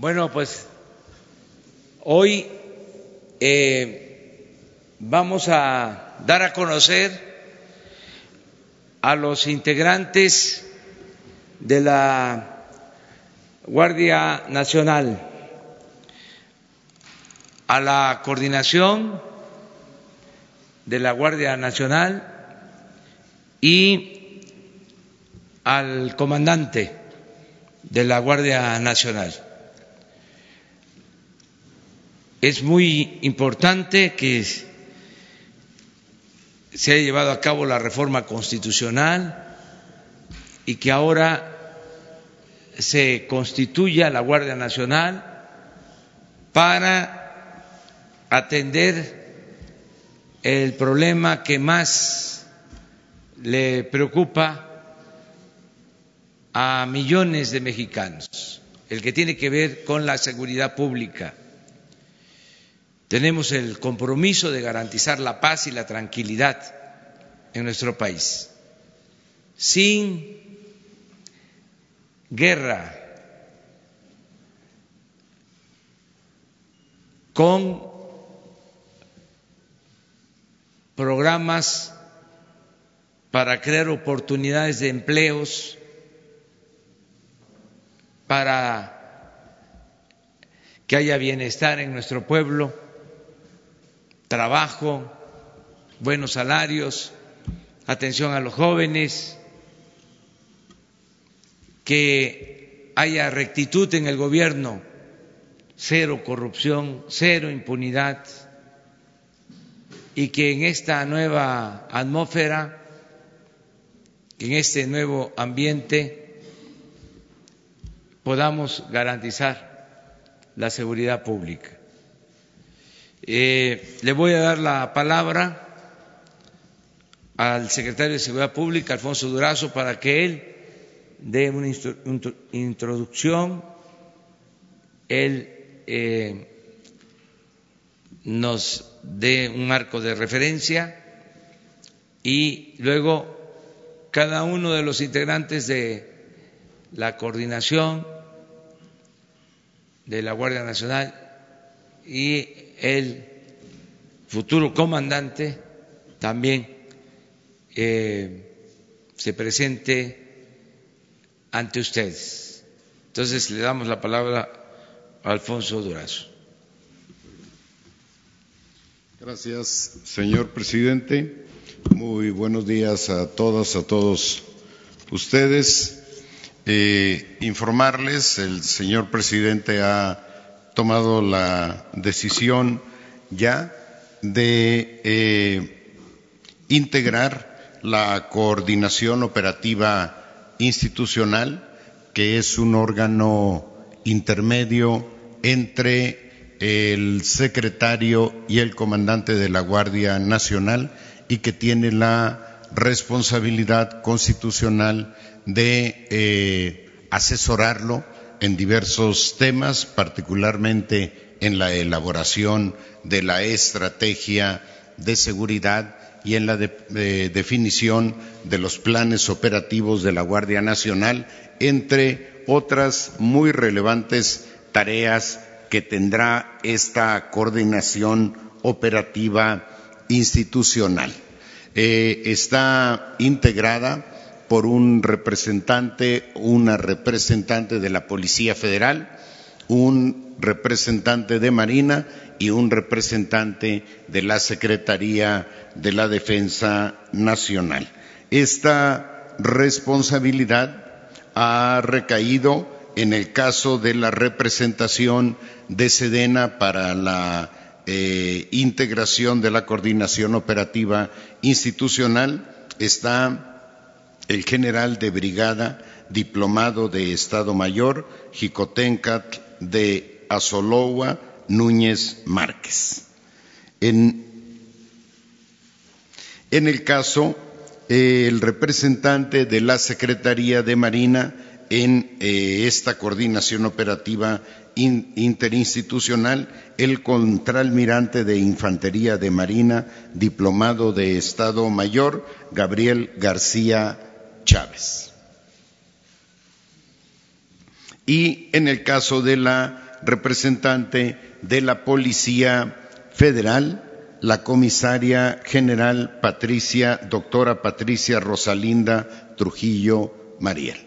Bueno, pues hoy eh, vamos a dar a conocer a los integrantes de la Guardia Nacional, a la coordinación de la Guardia Nacional y al comandante de la Guardia Nacional. Es muy importante que se haya llevado a cabo la reforma constitucional y que ahora se constituya la Guardia Nacional para atender el problema que más le preocupa a millones de mexicanos, el que tiene que ver con la seguridad pública. Tenemos el compromiso de garantizar la paz y la tranquilidad en nuestro país, sin guerra, con programas para crear oportunidades de empleos, para que haya bienestar en nuestro pueblo, trabajo, buenos salarios, atención a los jóvenes, que haya rectitud en el gobierno, cero corrupción, cero impunidad, y que en esta nueva atmósfera, en este nuevo ambiente, podamos garantizar la seguridad pública. Eh, le voy a dar la palabra al secretario de Seguridad Pública, Alfonso Durazo, para que él dé una introducción, él eh, nos dé un marco de referencia y luego cada uno de los integrantes de la coordinación de la Guardia Nacional y el futuro comandante también eh, se presente ante ustedes. Entonces le damos la palabra a Alfonso Durazo. Gracias, señor presidente. Muy buenos días a todas, a todos ustedes. Eh, informarles, el señor presidente ha tomado la decisión ya de eh, integrar la coordinación operativa institucional, que es un órgano intermedio entre el secretario y el comandante de la Guardia Nacional y que tiene la responsabilidad constitucional de eh, asesorarlo en diversos temas, particularmente en la elaboración de la estrategia de seguridad y en la definición de los planes operativos de la Guardia Nacional, entre otras muy relevantes tareas que tendrá esta coordinación operativa institucional. Eh, está integrada por un representante, una representante de la Policía Federal, un representante de Marina y un representante de la Secretaría de la Defensa Nacional. Esta responsabilidad ha recaído en el caso de la representación de Sedena para la eh, integración de la coordinación operativa institucional. Está el general de brigada, diplomado de Estado Mayor, Jicotencat de Azolowa, Núñez Márquez. En, el caso, el representante de la Secretaría de Marina en eh, esta coordinación operativa interinstitucional, el contraalmirante de Infantería de Marina, diplomado de Estado Mayor, Gabriel García Chávez. Y en el caso de la representante de la Policía Federal, la comisaria general Patricia, doctora Patricia Rosalinda Trujillo Mariel.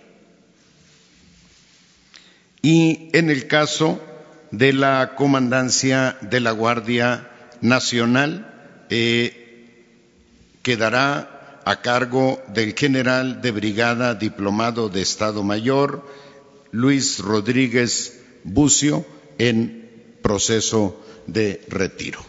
Y en el caso de la comandancia de la Guardia Nacional, eh, quedará a cargo del general de brigada diplomado de Estado Mayor, Luis Rodríguez Bucio, en proceso de retiro.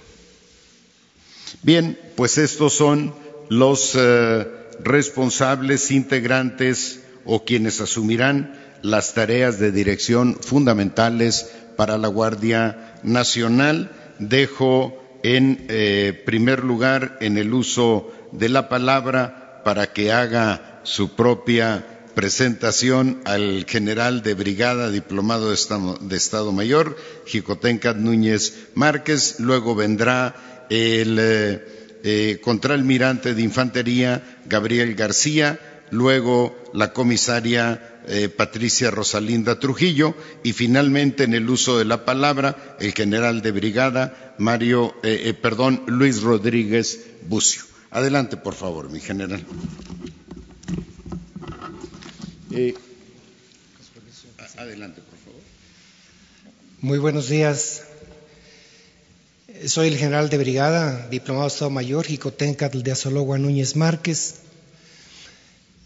Bien, pues estos son los eh, responsables integrantes o quienes asumirán las tareas de dirección fundamentales para la Guardia Nacional. Dejo en eh, primer lugar en el uso de la palabra para que haga su propia presentación al general de brigada diplomado de Estado, Mayor, Jicotencat Núñez Márquez. Luego vendrá el eh, eh, contraalmirante de infantería, Gabriel García. Luego la comisaria eh, Patricia Rosalinda Trujillo y finalmente en el uso de la palabra el general de brigada Mario, eh, eh, perdón, Luis Rodríguez Bucio. Adelante, por favor, mi general. adelante, por favor. Muy buenos días. Soy el general de brigada, diplomado Estado Mayor, Jicotencatl de Azologua Núñez Márquez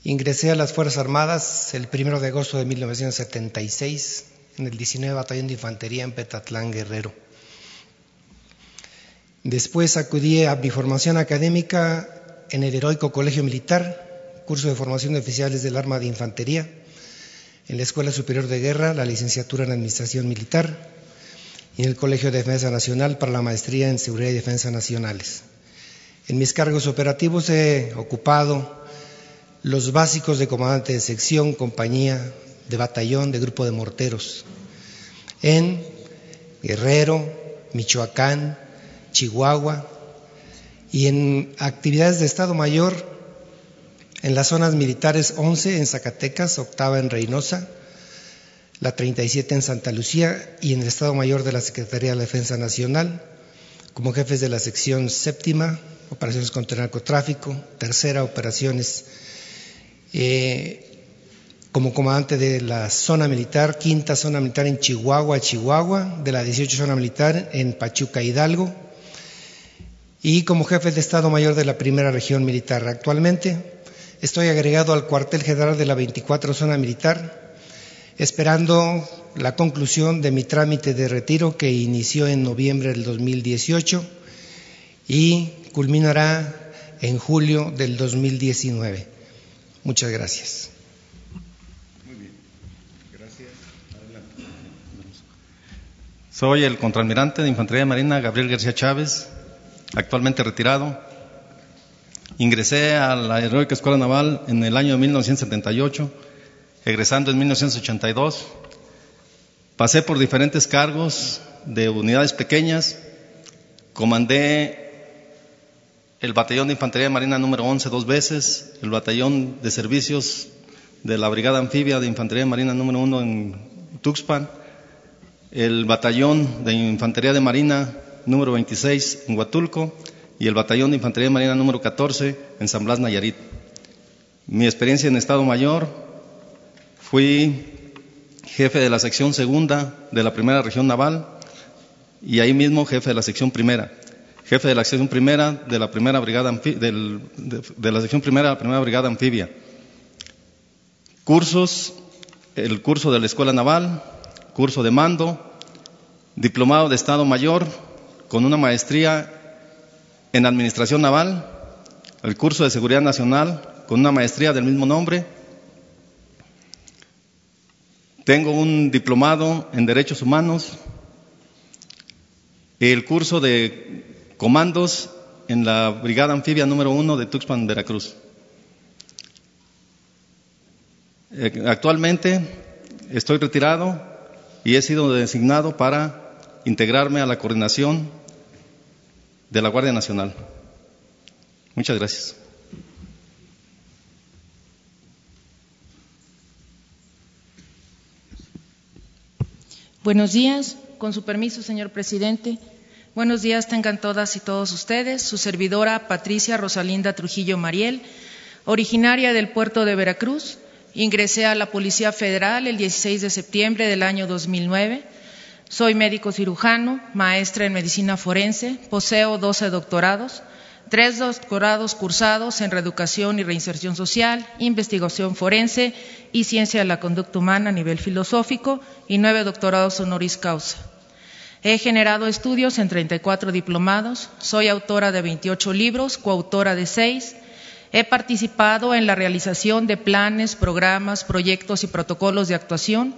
Ingresé a las Fuerzas Armadas el 1 de agosto de 1976 en el 19 Batallón de Infantería en Petatlán, Guerrero. Después acudí a mi formación académica en el Heroico Colegio Militar, curso de formación de oficiales del Arma de Infantería, en la Escuela Superior de Guerra, la licenciatura en Administración Militar, y en el Colegio de Defensa Nacional para la maestría en Seguridad y Defensa Nacionales. En mis cargos operativos he ocupado los básicos de comandante de sección, compañía, de batallón, de grupo de morteros, en Guerrero, Michoacán, Chihuahua y en actividades de Estado Mayor en las zonas militares 11 en Zacatecas, octava en Reynosa, la 37 en Santa Lucía y en el Estado Mayor de la Secretaría de la Defensa Nacional, como jefes de la sección séptima, operaciones contra el narcotráfico, tercera, operaciones eh, como comandante de la zona militar, quinta zona militar en Chihuahua, Chihuahua, de la 18 zona militar en Pachuca, Hidalgo, y como jefe de Estado Mayor de la primera región militar. Actualmente estoy agregado al cuartel general de la 24 zona militar, esperando la conclusión de mi trámite de retiro que inició en noviembre del 2018 y culminará en julio del 2019. Muchas gracias. Muy bien. Soy el contraalmirante de Infantería Marina Gabriel García Chávez, actualmente retirado. Ingresé a la Heroica Escuela Naval en el año 1978, egresando en 1982. Pasé por diferentes cargos de unidades pequeñas. Comandé el batallón de infantería marina número 11 dos veces, el batallón de servicios de la brigada anfibia de infantería marina número 1 en Tuxpan, el batallón de infantería de marina número 26 en Huatulco y el batallón de infantería marina número 14 en San Blas Nayarit. Mi experiencia en Estado Mayor, fui jefe de la sección segunda de la primera región naval y ahí mismo jefe de la sección primera jefe de la sección primera de la primera brigada de, la sección primera de la primera brigada anfibia. Cursos, el curso de la Escuela Naval, curso de mando, diplomado de Estado Mayor con una maestría en Administración Naval, el curso de Seguridad Nacional con una maestría del mismo nombre. Tengo un diplomado en Derechos Humanos, el curso de comandos en la Brigada Anfibia número uno de Tuxpan, Veracruz. Eh, actualmente estoy retirado y he sido designado para integrarme a la coordinación de la Guardia Nacional. Muchas gracias. Buenos días, con su permiso, señor presidente. Buenos días tengan todas y todos ustedes. Su servidora Patricia Rosalinda Trujillo Mariel, originaria del puerto de Veracruz. Ingresé a la Policía Federal el 16 de septiembre del año 2009. Soy médico cirujano, maestra en medicina forense, poseo 12 doctorados, tres doctorados cursados en reeducación y reinserción social, investigación forense y ciencia de la conducta humana a nivel filosófico y nueve doctorados honoris causa. He generado estudios en 34 diplomados, soy autora de 28 libros, coautora de seis. He participado en la realización de planes, programas, proyectos y protocolos de actuación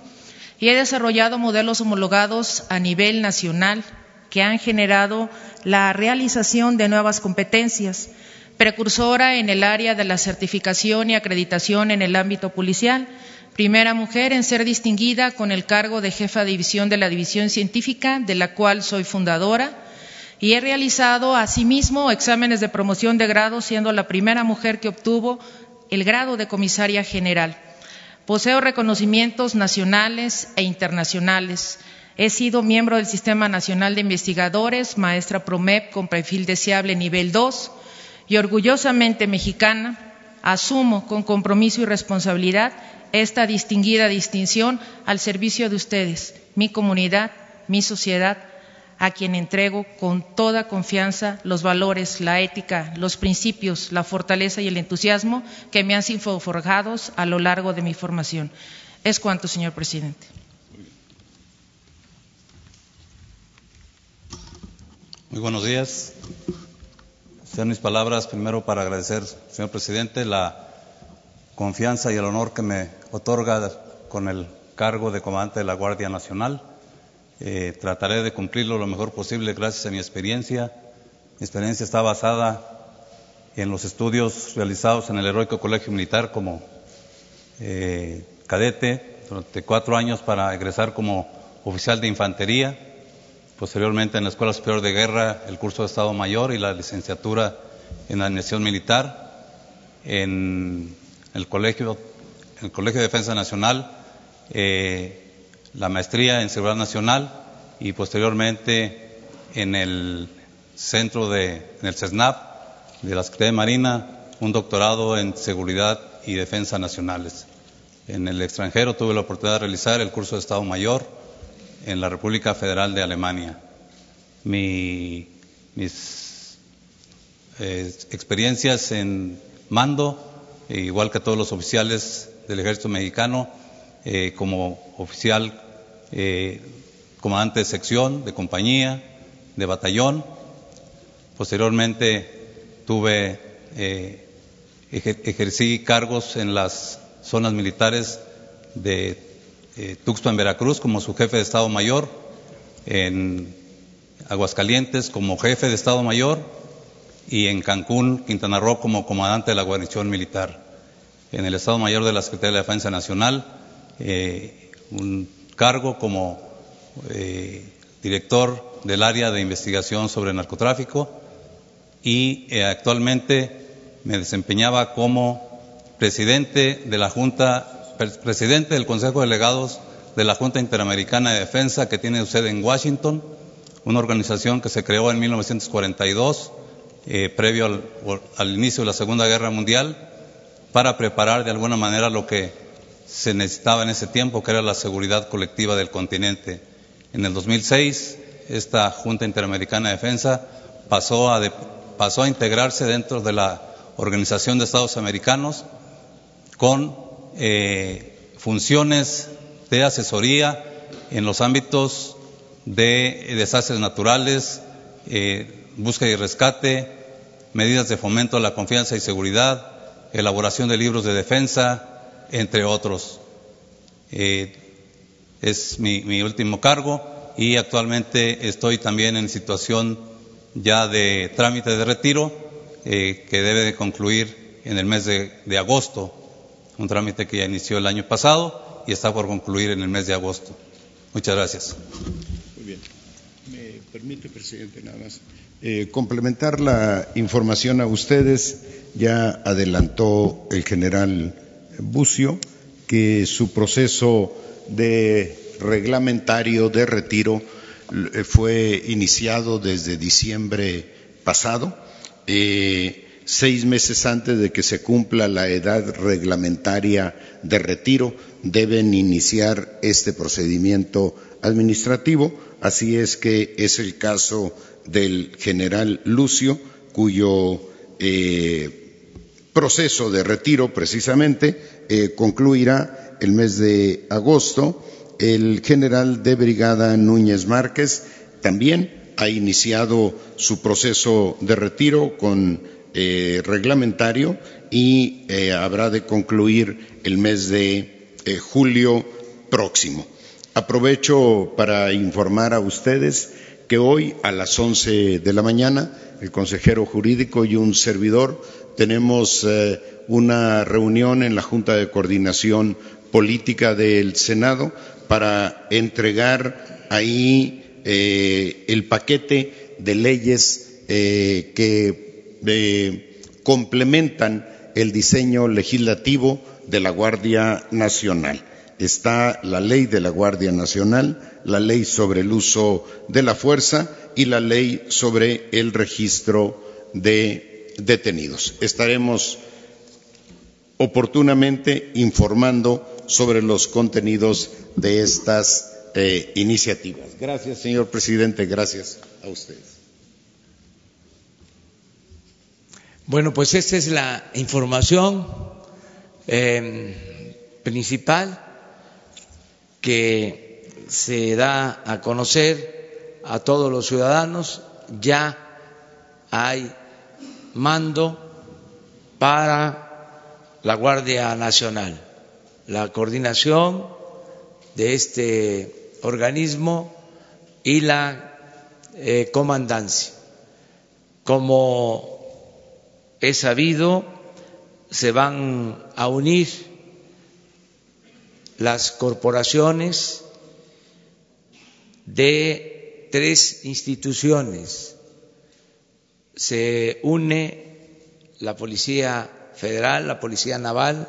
y he desarrollado modelos homologados a nivel nacional que han generado la realización de nuevas competencias, precursora en el área de la certificación y acreditación en el ámbito policial, primera mujer en ser distinguida con el cargo de jefa de división de la División Científica, de la cual soy fundadora, y he realizado asimismo exámenes de promoción de grado, siendo la primera mujer que obtuvo el grado de comisaria general. Poseo reconocimientos nacionales e internacionales. He sido miembro del Sistema Nacional de Investigadores, maestra PROMEP con perfil deseable nivel 2 y orgullosamente mexicana, asumo con compromiso y responsabilidad esta distinguida distinción al servicio de ustedes, mi comunidad, mi sociedad, a quien entrego con toda confianza los valores, la ética, los principios, la fortaleza y el entusiasmo que me han sido forjados a lo largo de mi formación. Es cuanto, señor presidente. Muy buenos días. Sean mis palabras primero para agradecer, señor presidente, la confianza y el honor que me otorga con el cargo de comandante de la Guardia Nacional. Eh, trataré de cumplirlo lo mejor posible gracias a mi experiencia. Mi experiencia está basada en los estudios realizados en el Heroico Colegio Militar como eh, cadete durante cuatro años para egresar como oficial de infantería posteriormente en la Escuela Superior de Guerra el curso de Estado Mayor y la licenciatura en Administración Militar, en el Colegio, el Colegio de Defensa Nacional, eh, la maestría en Seguridad Nacional y posteriormente en el centro de, en el CESNAP de la Secretaría de Marina, un doctorado en Seguridad y Defensa Nacionales. En el extranjero tuve la oportunidad de realizar el curso de Estado Mayor en la República Federal de Alemania. mis eh, experiencias en mando, eh, igual que todos los oficiales del ejército mexicano, eh, como oficial, comandante de sección, de compañía, de batallón. Posteriormente tuve, ejercí cargos en las zonas militares de eh, Tuxpan, Veracruz, como su jefe de Estado Mayor, en Aguascalientes como jefe de Estado Mayor y en Cancún, Quintana Roo, como comandante de la guarnición militar. En el Estado Mayor de la Secretaría de Defensa Nacional, eh, un cargo como eh, director del área de investigación sobre narcotráfico y actualmente me desempeñaba como presidente de la Junta presidente del Consejo de Delegados de la Junta Interamericana de Defensa que tiene sede en Washington, una organización que se creó en 1942, eh, previo al, inicio de la Segunda Guerra Mundial, para preparar de alguna manera lo que se necesitaba en ese tiempo, que era la seguridad colectiva del continente. En el 2006, esta Junta Interamericana de Defensa pasó a, integrarse dentro de la Organización de Estados Americanos con eh, funciones de asesoría en los ámbitos de desastres naturales, eh, búsqueda y rescate, medidas de fomento a la confianza y seguridad, elaboración de libros de defensa, entre otros. Eh, es mi, último cargo y actualmente estoy también en situación ya de trámite de retiro que debe de concluir en el mes de, de agosto un trámite que ya inició el año pasado y está por concluir en el mes de agosto. Muchas gracias. Muy bien. ¿Me permite, presidente, nada más? Eh, complementar la información a ustedes. Ya adelantó el general Bucio que su proceso de reglamentario de retiro eh, fue iniciado desde diciembre pasado, eh, seis meses antes de que se cumpla la edad reglamentaria de retiro, deben iniciar este procedimiento administrativo. Así es que es el caso del general Lucio, cuyo eh, proceso de retiro precisamente eh, concluirá el mes de agosto. El general de brigada Núñez Márquez también ha iniciado su proceso de retiro con eh, reglamentario y habrá de concluir el mes de julio próximo. Aprovecho para informar a ustedes que hoy a las 11 de la mañana el consejero jurídico y un servidor tenemos eh, una reunión en la Junta de Coordinación Política del Senado para entregar ahí eh, el paquete de leyes eh, que complementan el diseño legislativo de la Guardia Nacional. Está la ley de la Guardia Nacional, la ley sobre el uso de la fuerza y la ley sobre el registro de detenidos. Estaremos oportunamente informando sobre los contenidos de estas eh, iniciativas. Gracias, señor presidente. Gracias a ustedes. Bueno, pues esta es la información eh, principal que se da a conocer a todos los ciudadanos, ya hay mando para la Guardia Nacional, la coordinación de este organismo y la eh, comandancia. Como he sabido, se van a unir las corporaciones de tres instituciones. Se une la Policía Federal, la Policía Naval,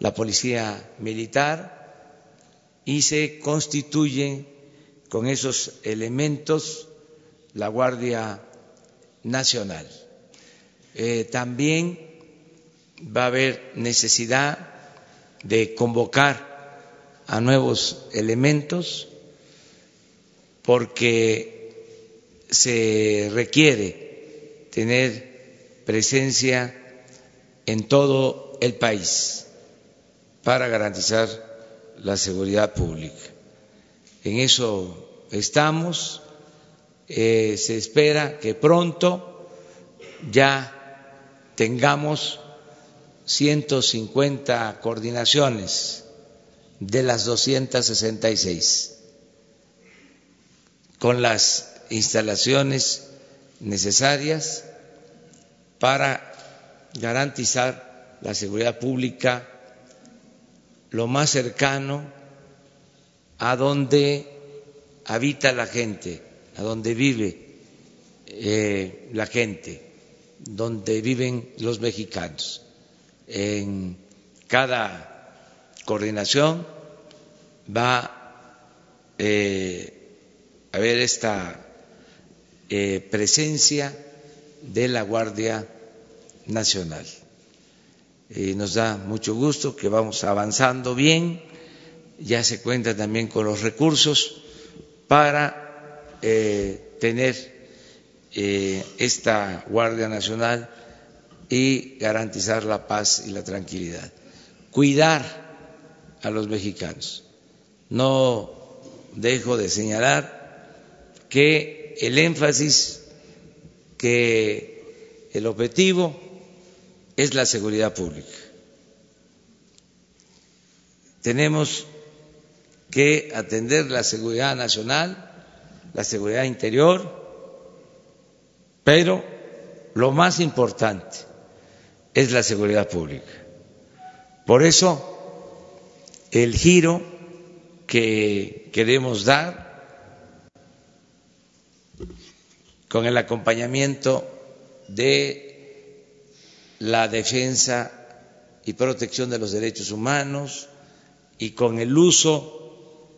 la Policía Militar y se constituye con esos elementos la Guardia Nacional. Eh, también va a haber necesidad de convocar a nuevos elementos porque se requiere tener presencia en todo el país para garantizar la seguridad pública. En eso estamos. Eh, se espera que pronto ya tengamos 150 coordinaciones de las 266, con las instalaciones necesarias para garantizar la seguridad pública lo más cercano a donde habita la gente, a donde vive eh, la gente, donde viven los mexicanos. En cada coordinación va eh, a haber esta eh, presencia de la Guardia Nacional. Y nos da mucho gusto que vamos avanzando bien, ya se cuenta también con los recursos para eh, tener esta Guardia Nacional y garantizar la paz y la tranquilidad. Cuidar a los mexicanos. No dejo de señalar que el énfasis, que el objetivo es la seguridad pública. Tenemos que atender la seguridad nacional, la seguridad interior, pero lo más importante es la seguridad pública. Por eso el giro que queremos dar con el acompañamiento de la defensa y protección de los derechos humanos y con el uso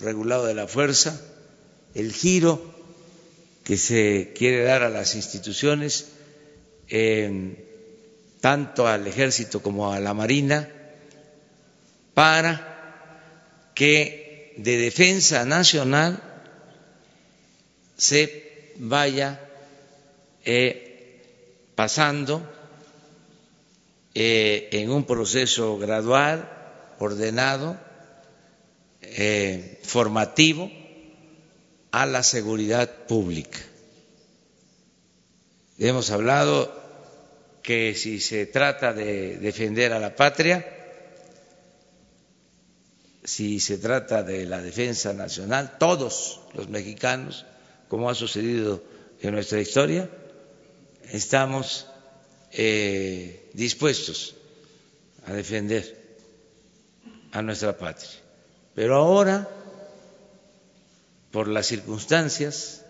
regulado de la fuerza el giro que se quiere dar a las instituciones, tanto al ejército como a la marina, para que de defensa nacional se vaya eh, pasando eh, en un proceso gradual, ordenado, eh, formativo a la seguridad pública. Hemos hablado que si se trata de defender a la patria, si se trata de la defensa nacional, todos los mexicanos, como ha sucedido en nuestra historia, estamos eh, dispuestos a defender a nuestra patria. Pero ahora, por las circunstancias,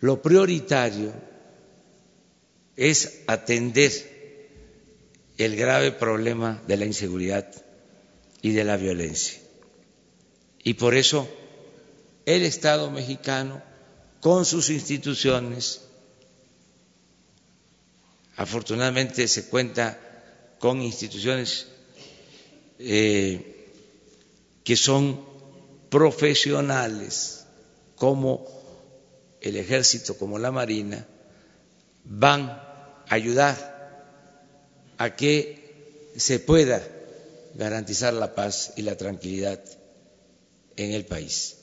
lo prioritario es atender el grave problema de la inseguridad y de la violencia. Y por eso el Estado mexicano, con sus instituciones, afortunadamente se cuenta con instituciones eh, que son profesionales, como el ejército, como la marina, van a ayudar a que se pueda garantizar la paz y la tranquilidad en el país.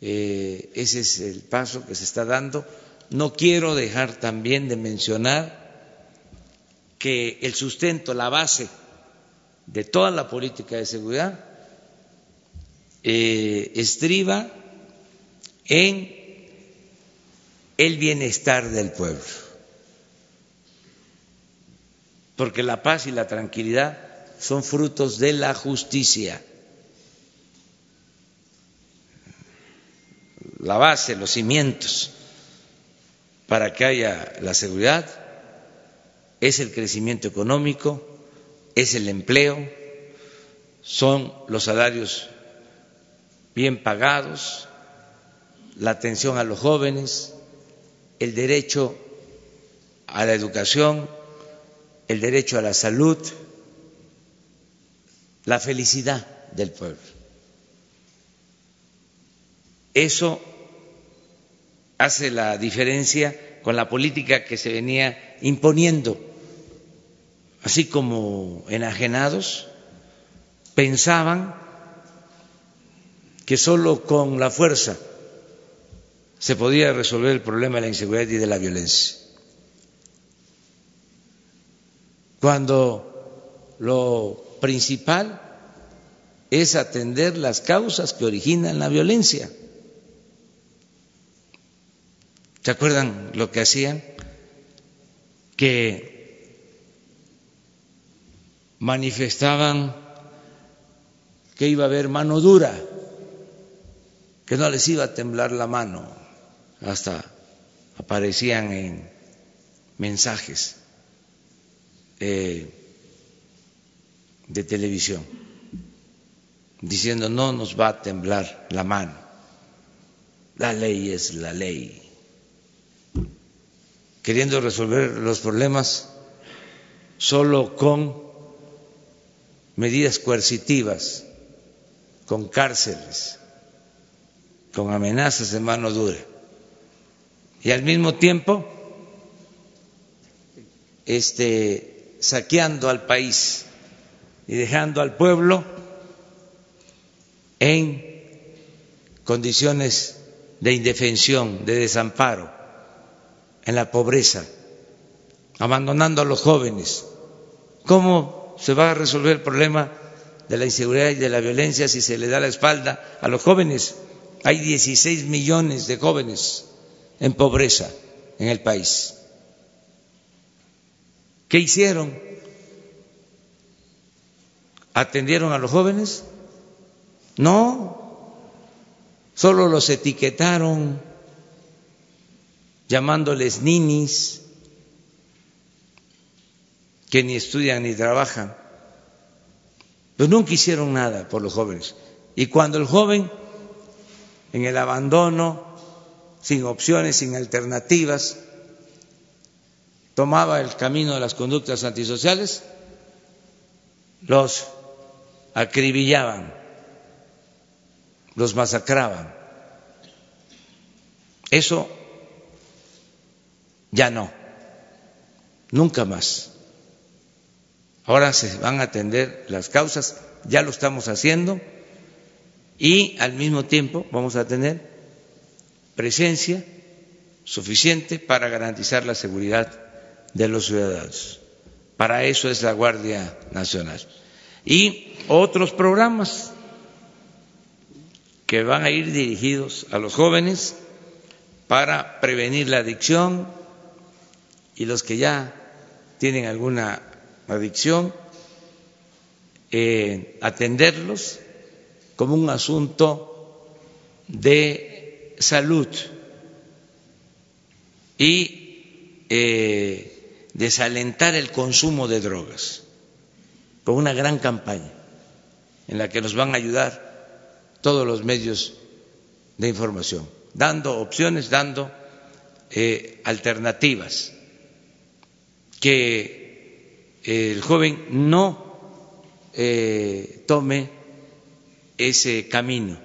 Eh, ese es el paso que se está dando. No quiero dejar también de mencionar que el sustento, la base de toda la política de seguridad eh, estriba en el bienestar del pueblo, porque la paz y la tranquilidad son frutos de la justicia. La base, los cimientos para que haya la seguridad es el crecimiento económico, es el empleo, son los salarios bien pagados, la atención a los jóvenes, el derecho a la educación, el derecho a la salud, la felicidad del pueblo. Eso hace la diferencia con la política que se venía imponiendo, así como enajenados pensaban que solo con la fuerza se podía resolver el problema de la inseguridad y de la violencia. Cuando lo principal es atender las causas que originan la violencia. ¿Se acuerdan lo que hacían? Que manifestaban que iba a haber mano dura, que no les iba a temblar la mano, hasta aparecían en mensajes. Eh, de televisión diciendo no nos va a temblar la mano, la ley es la ley, queriendo resolver los problemas solo con medidas coercitivas, con cárceles, con amenazas de mano dura. Y al mismo tiempo, este, saqueando al país y dejando al pueblo en condiciones de indefensión, de desamparo, en la pobreza, abandonando a los jóvenes. ¿Cómo se va a resolver el problema de la inseguridad y de la violencia si se le da la espalda a los jóvenes? Hay 16 millones de jóvenes en pobreza en el país. ¿Qué hicieron? ¿Atendieron a los jóvenes? No, solo los etiquetaron llamándoles ninis, que ni estudian ni trabajan. Pero nunca hicieron nada por los jóvenes. Y cuando el joven en el abandono, sin opciones, sin alternativas, tomaba el camino de las conductas antisociales, los acribillaban, los masacraban. Eso ya no, nunca más. Ahora se van a atender las causas, ya lo estamos haciendo y al mismo tiempo vamos a tener presencia suficiente para garantizar la seguridad de los ciudadanos. Para eso es la Guardia Nacional. Y otros programas que van a ir dirigidos a los jóvenes para prevenir la adicción y los que ya tienen alguna adicción, eh, atenderlos como un asunto de salud y eh, desalentar el consumo de drogas. Con una gran campaña en la que nos van a ayudar todos los medios de información dando opciones, dando eh, alternativas, que el joven no eh, tome ese camino,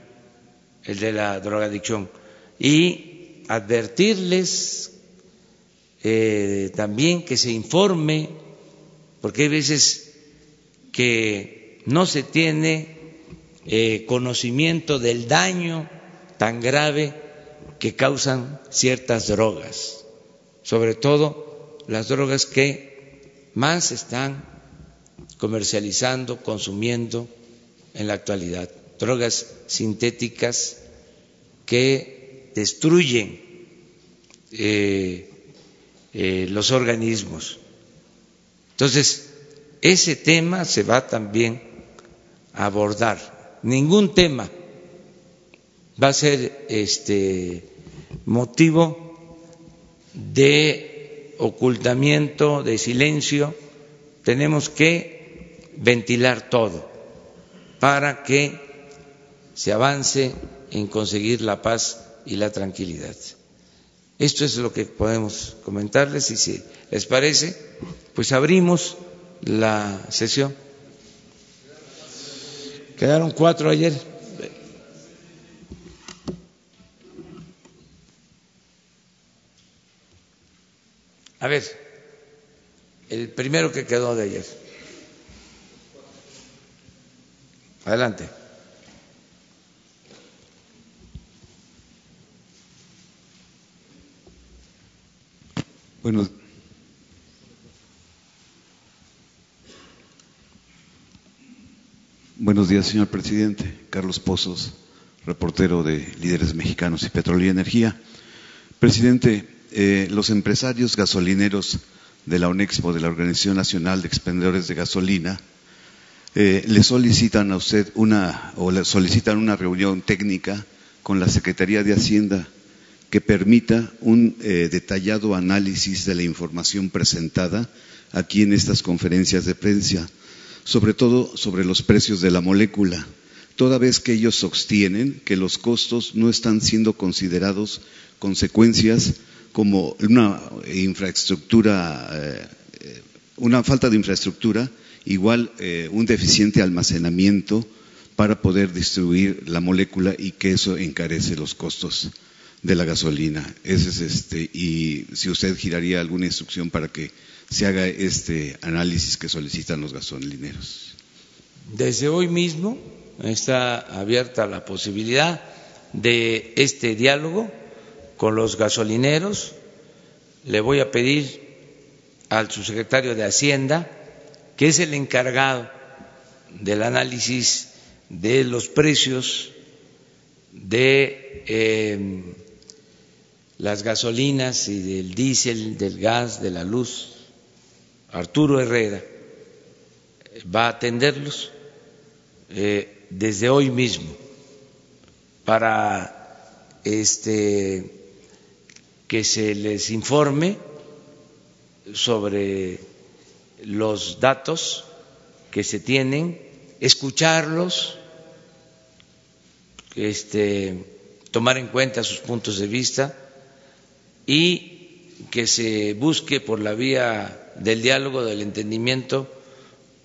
el de la drogadicción, y advertirles eh, también que se informe, porque hay veces que no se tiene conocimiento del daño tan grave que causan ciertas drogas, sobre todo las drogas que más están comercializando, consumiendo en la actualidad, drogas sintéticas que destruyen eh, eh, los organismos. Entonces, ese tema se va también a abordar. Ningún tema va a ser este motivo de ocultamiento, de silencio. Tenemos que ventilar todo para que se avance en conseguir la paz y la tranquilidad. Esto es lo que podemos comentarles y si les parece, pues abrimos la sesión. Quedaron cuatro ayer. A ver, el primero que quedó de ayer. Adelante. Bueno, buenos días, señor presidente. Carlos Pozos, reportero de Líderes Mexicanos y Petróleo y Energía. Presidente, eh, los empresarios gasolineros de la ONEXPO, de la Organización Nacional de Expendedores de Gasolina, eh, le solicitan a usted una, o le solicitan una reunión técnica con la Secretaría de Hacienda que permita un eh, detallado análisis de la información presentada aquí en estas conferencias de prensa, sobre todo sobre los precios de la molécula, toda vez que ellos sostienen que los costos no están siendo considerados consecuencias como una infraestructura, eh, una falta de infraestructura, igual eh, un deficiente almacenamiento para poder distribuir la molécula y que eso encarece los costos de la gasolina. Ese es este, y si usted giraría alguna instrucción para que se haga este análisis que solicitan los gasolineros. Desde hoy mismo está abierta la posibilidad de este diálogo con los gasolineros. Le voy a pedir al subsecretario de Hacienda, que es el encargado del análisis de los precios de eh, las gasolinas y del diésel, del gas, de la luz, Arturo Herrera, va a atenderlos eh, desde hoy mismo para este que se les informe sobre los datos que se tienen, escucharlos, este, tomar en cuenta sus puntos de vista y que se busque por la vía del diálogo, del entendimiento,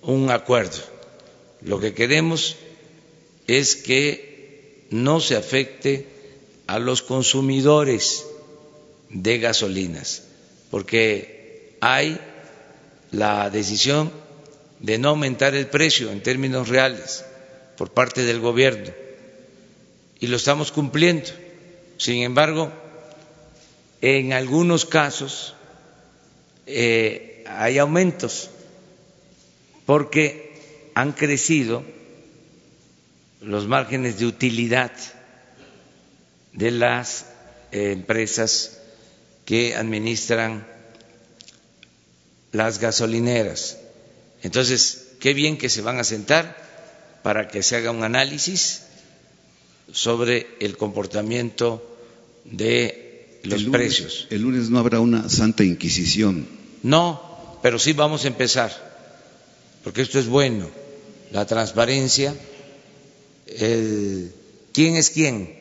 un acuerdo. Lo que queremos es que no se afecte a los consumidores de gasolinas, porque hay la decisión de no aumentar el precio en términos reales por parte del gobierno y lo estamos cumpliendo. Sin embargo, en algunos casos eh, hay aumentos porque han crecido los márgenes de utilidad de las eh, empresas que administran las gasolineras. Entonces, qué bien que se van a sentar para que se haga un análisis sobre el comportamiento de los precios. El lunes no habrá una santa inquisición. No, pero sí vamos a empezar, porque esto es bueno, la transparencia, el quién es quién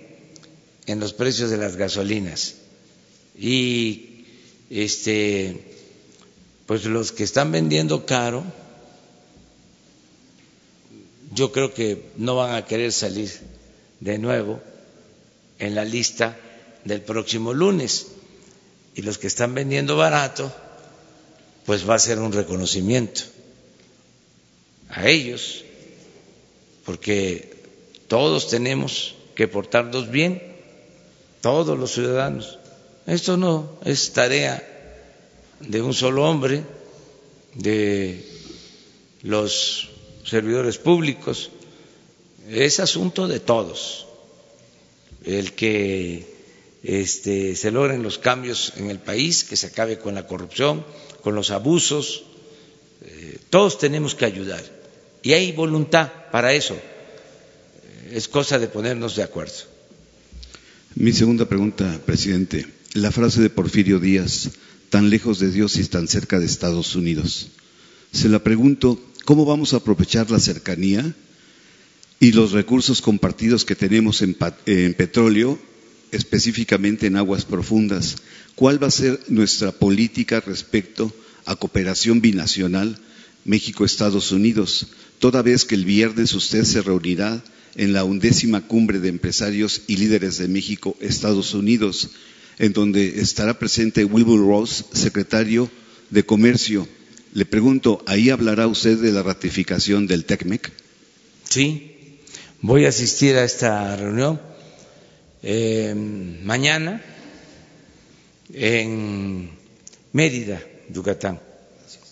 en los precios de las gasolinas y este pues los que están vendiendo caro yo creo que no van a querer salir de nuevo en la lista del próximo lunes. Y los que están vendiendo barato, pues va a ser un reconocimiento a ellos, porque todos tenemos que portarnos bien, todos los ciudadanos. Esto no es tarea de un solo hombre, de los servidores públicos, es asunto de todos el que este, se logren los cambios en el país, que se acabe con la corrupción, con los abusos. Eh, todos tenemos que ayudar y hay voluntad para eso. Es cosa de ponernos de acuerdo. Mi segunda pregunta, presidente. La frase de Porfirio Díaz, tan lejos de Dios y tan cerca de Estados Unidos. Se la pregunto, ¿cómo vamos a aprovechar la cercanía y los recursos compartidos que tenemos en, petróleo, específicamente en aguas profundas. ¿Cuál va a ser nuestra política respecto a cooperación binacional México-Estados Unidos, toda vez que el viernes usted se reunirá en la undécima cumbre de empresarios y líderes de México-Estados Unidos, en donde estará presente Wilbur Ross, secretario de Comercio. Le pregunto, ¿ahí hablará usted de la ratificación del TECMEC? Sí, Voy a asistir a esta reunión eh, mañana en Mérida, Yucatán.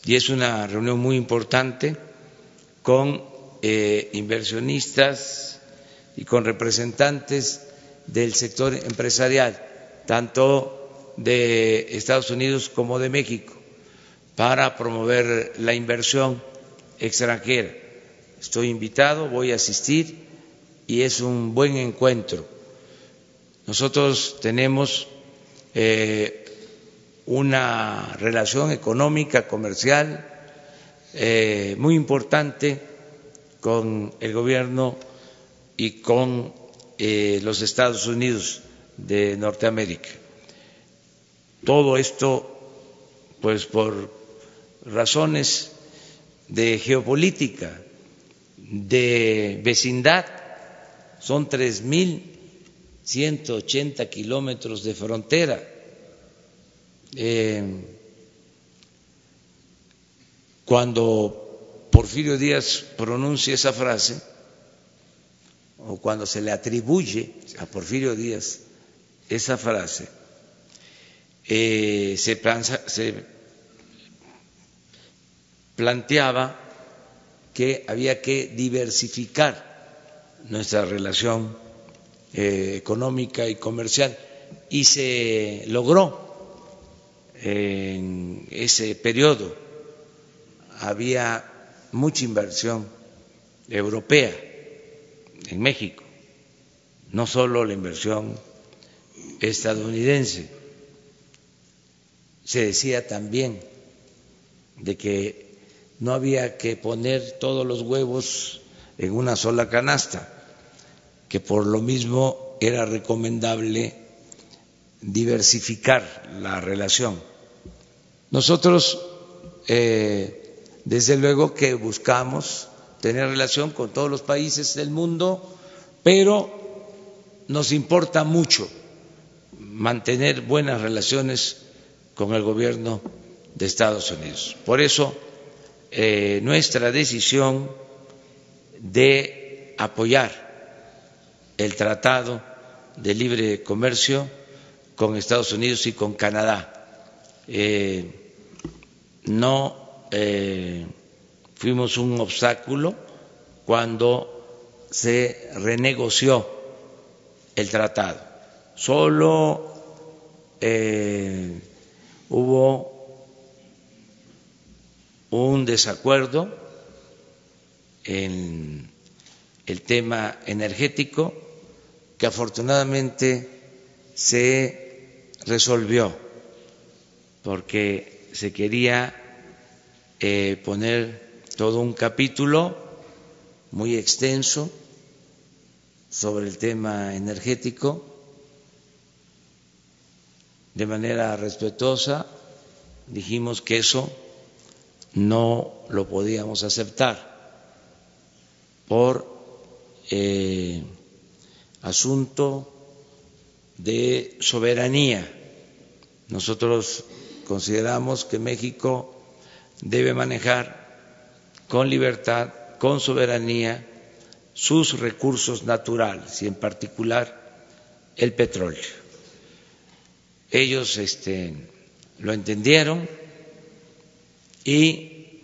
Y es una reunión muy importante con eh, inversionistas y con representantes del sector empresarial, tanto de Estados Unidos como de México, para promover la inversión extranjera. Estoy invitado, voy a asistir y es un buen encuentro. Nosotros tenemos eh, una relación económica, comercial eh, muy importante con el gobierno y con eh, los Estados Unidos de Norteamérica. Todo esto, pues por razones de geopolítica, de vecindad, son 3.180 kilómetros de frontera. Eh, cuando Porfirio Díaz pronuncia esa frase, o cuando se le atribuye a Porfirio Díaz esa frase, eh, se, planteaba que había que diversificar nuestra relación eh, económica y comercial y se logró en ese periodo. Había mucha inversión europea en México, no solo la inversión estadounidense. Se decía también de que no había que poner todos los huevos en una sola canasta, que por lo mismo era recomendable diversificar la relación. Nosotros, eh, desde luego que buscamos tener relación con todos los países del mundo, pero nos importa mucho mantener buenas relaciones con el gobierno de Estados Unidos. Por eso, eh, nuestra decisión de apoyar el Tratado de Libre Comercio con Estados Unidos y con Canadá. Eh, no eh, fuimos un obstáculo cuando se renegoció el tratado. Solo eh, hubo un desacuerdo en el tema energético que afortunadamente se resolvió porque se quería eh, poner todo un capítulo muy extenso sobre el tema energético de manera respetuosa dijimos que eso no lo podíamos aceptar por eh, asunto de soberanía. Nosotros consideramos que México debe manejar con libertad, con soberanía, sus recursos naturales y en particular el petróleo. Ellos este, lo entendieron y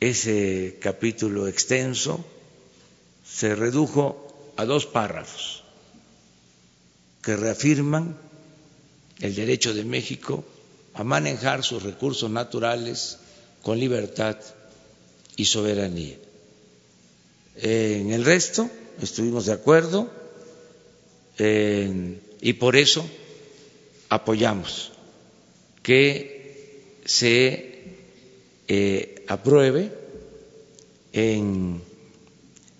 ese capítulo extenso se redujo a dos párrafos que reafirman el derecho de México a manejar sus recursos naturales con libertad y soberanía. En el resto estuvimos de acuerdo y por eso apoyamos que se eh, apruebe en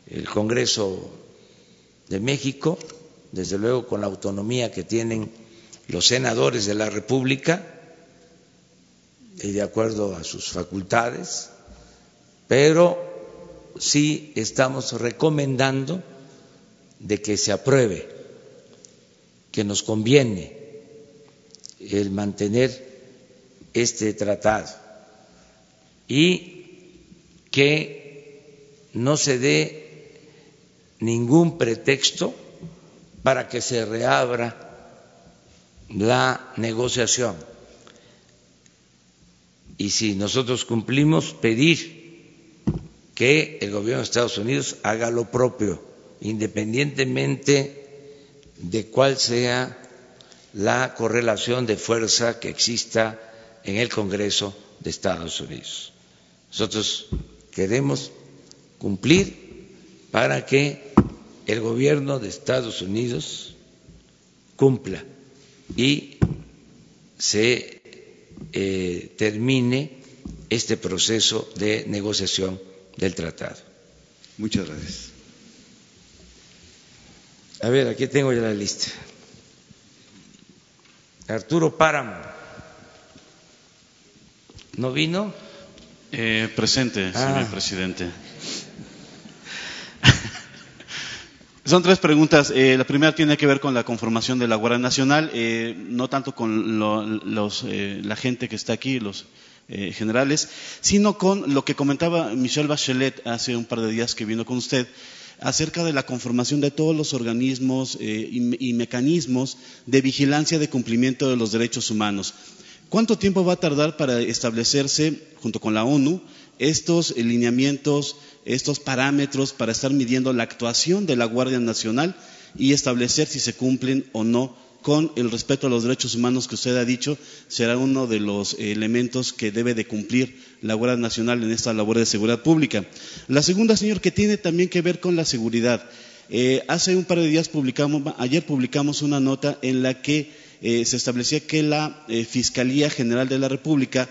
el Congreso de México desde luego con la autonomía que tienen los senadores de la República y de acuerdo a sus facultades, pero sí estamos recomendando de que se apruebe, que nos conviene el mantener este tratado y que no se dé ningún pretexto para que se reabra la negociación. Y si nosotros cumplimos, pedir que el gobierno de Estados Unidos haga lo propio, independientemente de cuál sea la correlación de fuerza que exista en el Congreso de Estados Unidos. Nosotros queremos cumplir para que el gobierno de Estados Unidos cumpla y se eh, termine este proceso de negociación del tratado. Muchas gracias. A ver, aquí tengo ya la lista. Arturo Páramo. ¿No vino? Eh, presente, Ah. señor presidente. Son tres preguntas. Eh, la primera tiene que ver con la conformación de la Guardia Nacional, eh, no tanto con lo- los, eh, la gente que está aquí, los eh, generales, sino con lo que comentaba Michelle Bachelet hace un par de días que vino con usted acerca de la conformación de todos los organismos eh, y, y mecanismos de vigilancia de cumplimiento de los derechos humanos. ¿Cuánto tiempo va a tardar para establecerse, junto con la ONU, estos lineamientos, estos parámetros para estar midiendo la actuación de la Guardia Nacional y establecer si se cumplen o no con el respeto a los derechos humanos que usted ha dicho será uno de los elementos que debe de cumplir la Guardia Nacional en esta labor de seguridad pública. La segunda, señor, que tiene también que ver con la seguridad. Eh, hace un par de días publicamos, ayer publicamos una nota en la que eh, se establecía que la eh, Fiscalía General de la República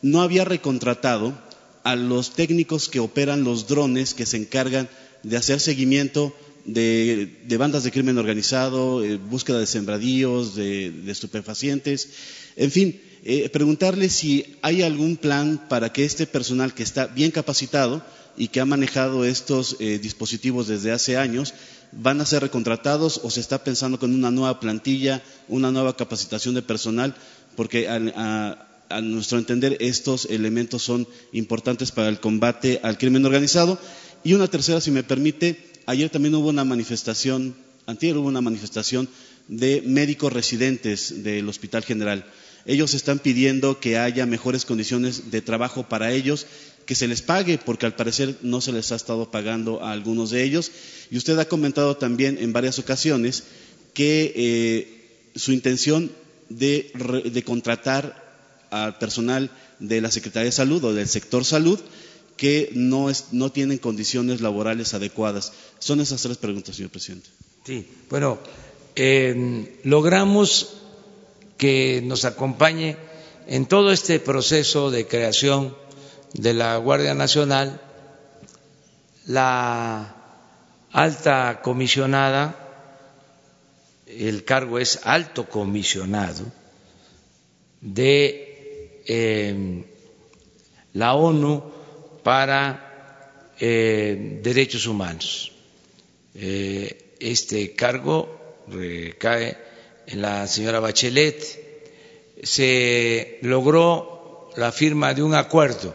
no había recontratado a los técnicos que operan los drones que se encargan de hacer seguimiento de, bandas de crimen organizado, eh, búsqueda de sembradíos, de, de estupefacientes, en fin, eh, preguntarle si hay algún plan para que este personal que está bien capacitado y que ha manejado estos eh, dispositivos desde hace años, van a ser recontratados o se está pensando con una nueva plantilla, una nueva capacitación de personal, porque a, a, a nuestro entender estos elementos son importantes para el combate al crimen organizado. Y una tercera, si me permite, ayer también hubo una manifestación, antier hubo una manifestación de médicos residentes del Hospital General. Ellos están pidiendo que haya mejores condiciones de trabajo para ellos, que se les pague, porque al parecer no se les ha estado pagando a algunos de ellos. Y usted ha comentado también en varias ocasiones que eh, su intención de, de contratar al personal de la Secretaría de Salud o del sector salud que no, tienen condiciones laborales adecuadas. Son esas tres preguntas, señor presidente. Sí, bueno, logramos que nos acompañe en todo este proceso de creación de la Guardia Nacional la alta comisionada, el cargo es alto comisionado de eh, la ONU para eh, derechos humanos. Eh, este cargo recae en la señora Bachelet. Se logró la firma de un acuerdo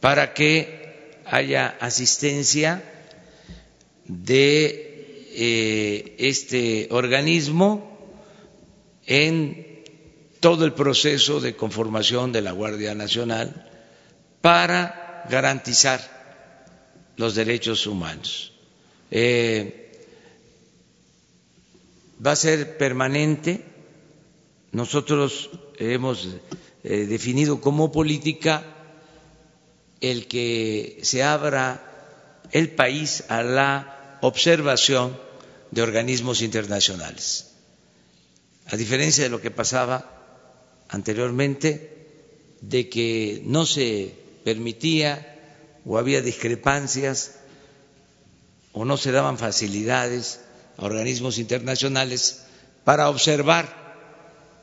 para que haya asistencia de eh, este organismo en todo el proceso de conformación de la Guardia Nacional para garantizar los derechos humanos. Eh, va a ser permanente. Nosotros hemos eh, definido como política el que se abra el país a la observación de organismos internacionales. A diferencia de lo que pasaba anteriormente, de que no se permitía o había discrepancias o no se daban facilidades a organismos internacionales para observar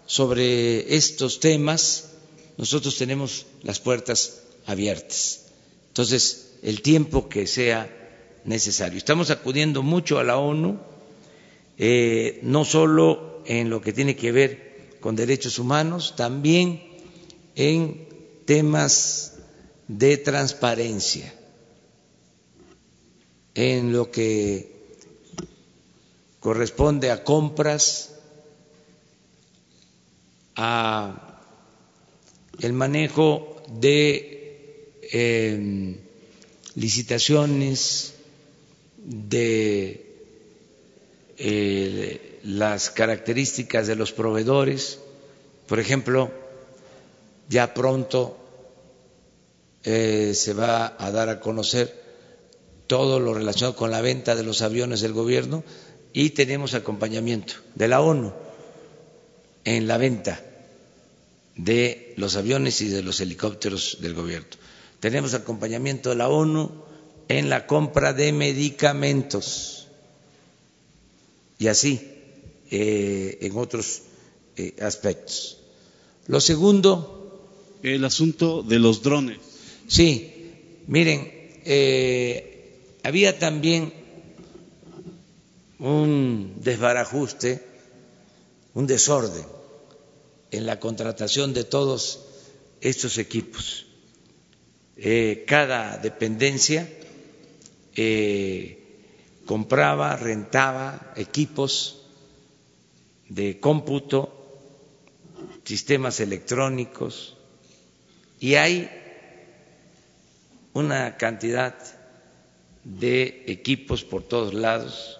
sobre estos temas, nosotros tenemos las puertas abiertas. Entonces, el tiempo que sea necesario. Estamos acudiendo mucho a la ONU, eh, no solo en lo que tiene que ver con derechos humanos, también en temas de transparencia, en lo que corresponde a compras, a el manejo de eh, licitaciones, de eh, las características de los proveedores. Por ejemplo, ya pronto eh, se va a dar a conocer todo lo relacionado con la venta de los aviones del gobierno y tenemos acompañamiento de la ONU en la venta de los aviones y de los helicópteros del gobierno. Tenemos acompañamiento de la ONU en la compra de medicamentos y así eh, en otros eh, aspectos. Lo segundo. El asunto de los drones. Sí, miren, eh, había también un desbarajuste, un desorden en la contratación de todos estos equipos. Eh, cada dependencia eh, compraba, rentaba equipos de cómputo, sistemas electrónicos, y hay una cantidad de equipos por todos lados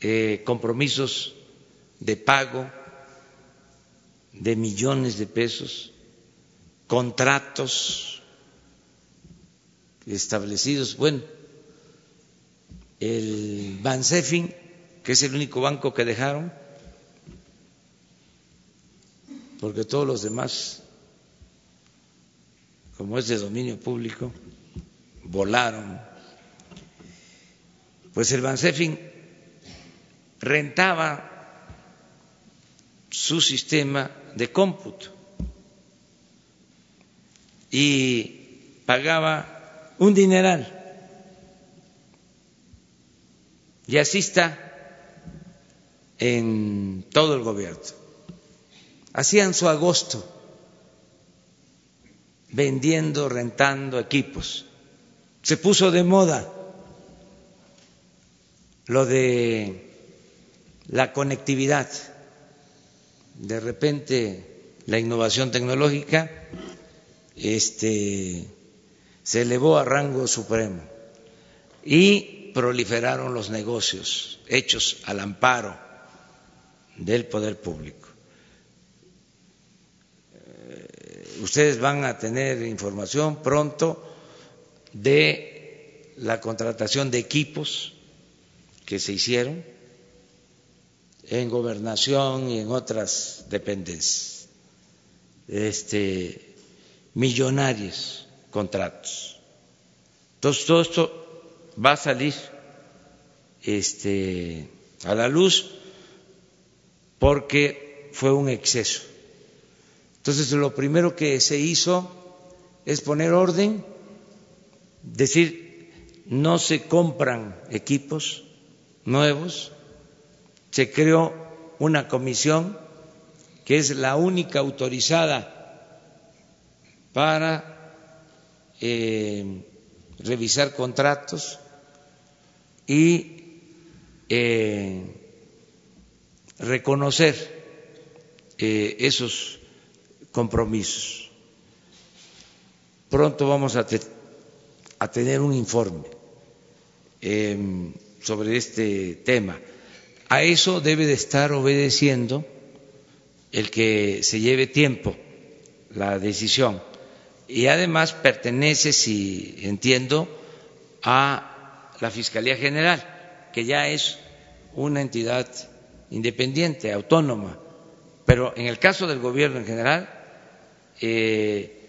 eh, compromisos de pago de millones de pesos, contratos establecidos. Bueno, el Bansefin, que es el único banco que dejaron, porque todos los demás, como es de dominio público, volaron pues el Bansefin rentaba su sistema de cómputo y pagaba un dineral. Y así está en todo el gobierno. Hacían su agosto vendiendo, rentando equipos. Se puso de moda lo de la conectividad. De repente la innovación tecnológica este, se elevó a rango supremo y proliferaron los negocios hechos al amparo del poder público. Eh, ustedes van a tener información pronto de la contratación de equipos que se hicieron en gobernación y en otras dependencias. Este, millonarios contratos. Entonces todo esto va a salir este, a la luz porque fue un exceso. Entonces lo primero que se hizo es poner orden, decir, no se compran equipos nuevos, se creó una comisión que es la única autorizada para eh, revisar contratos y eh, reconocer eh, esos compromisos. Pronto vamos a, tener un informe em, sobre este tema. A eso debe de estar obedeciendo el que se lleve tiempo la decisión y además pertenece, si entiendo, a la Fiscalía General, que ya es una entidad independiente, autónoma. Pero en el caso del gobierno en general, eh,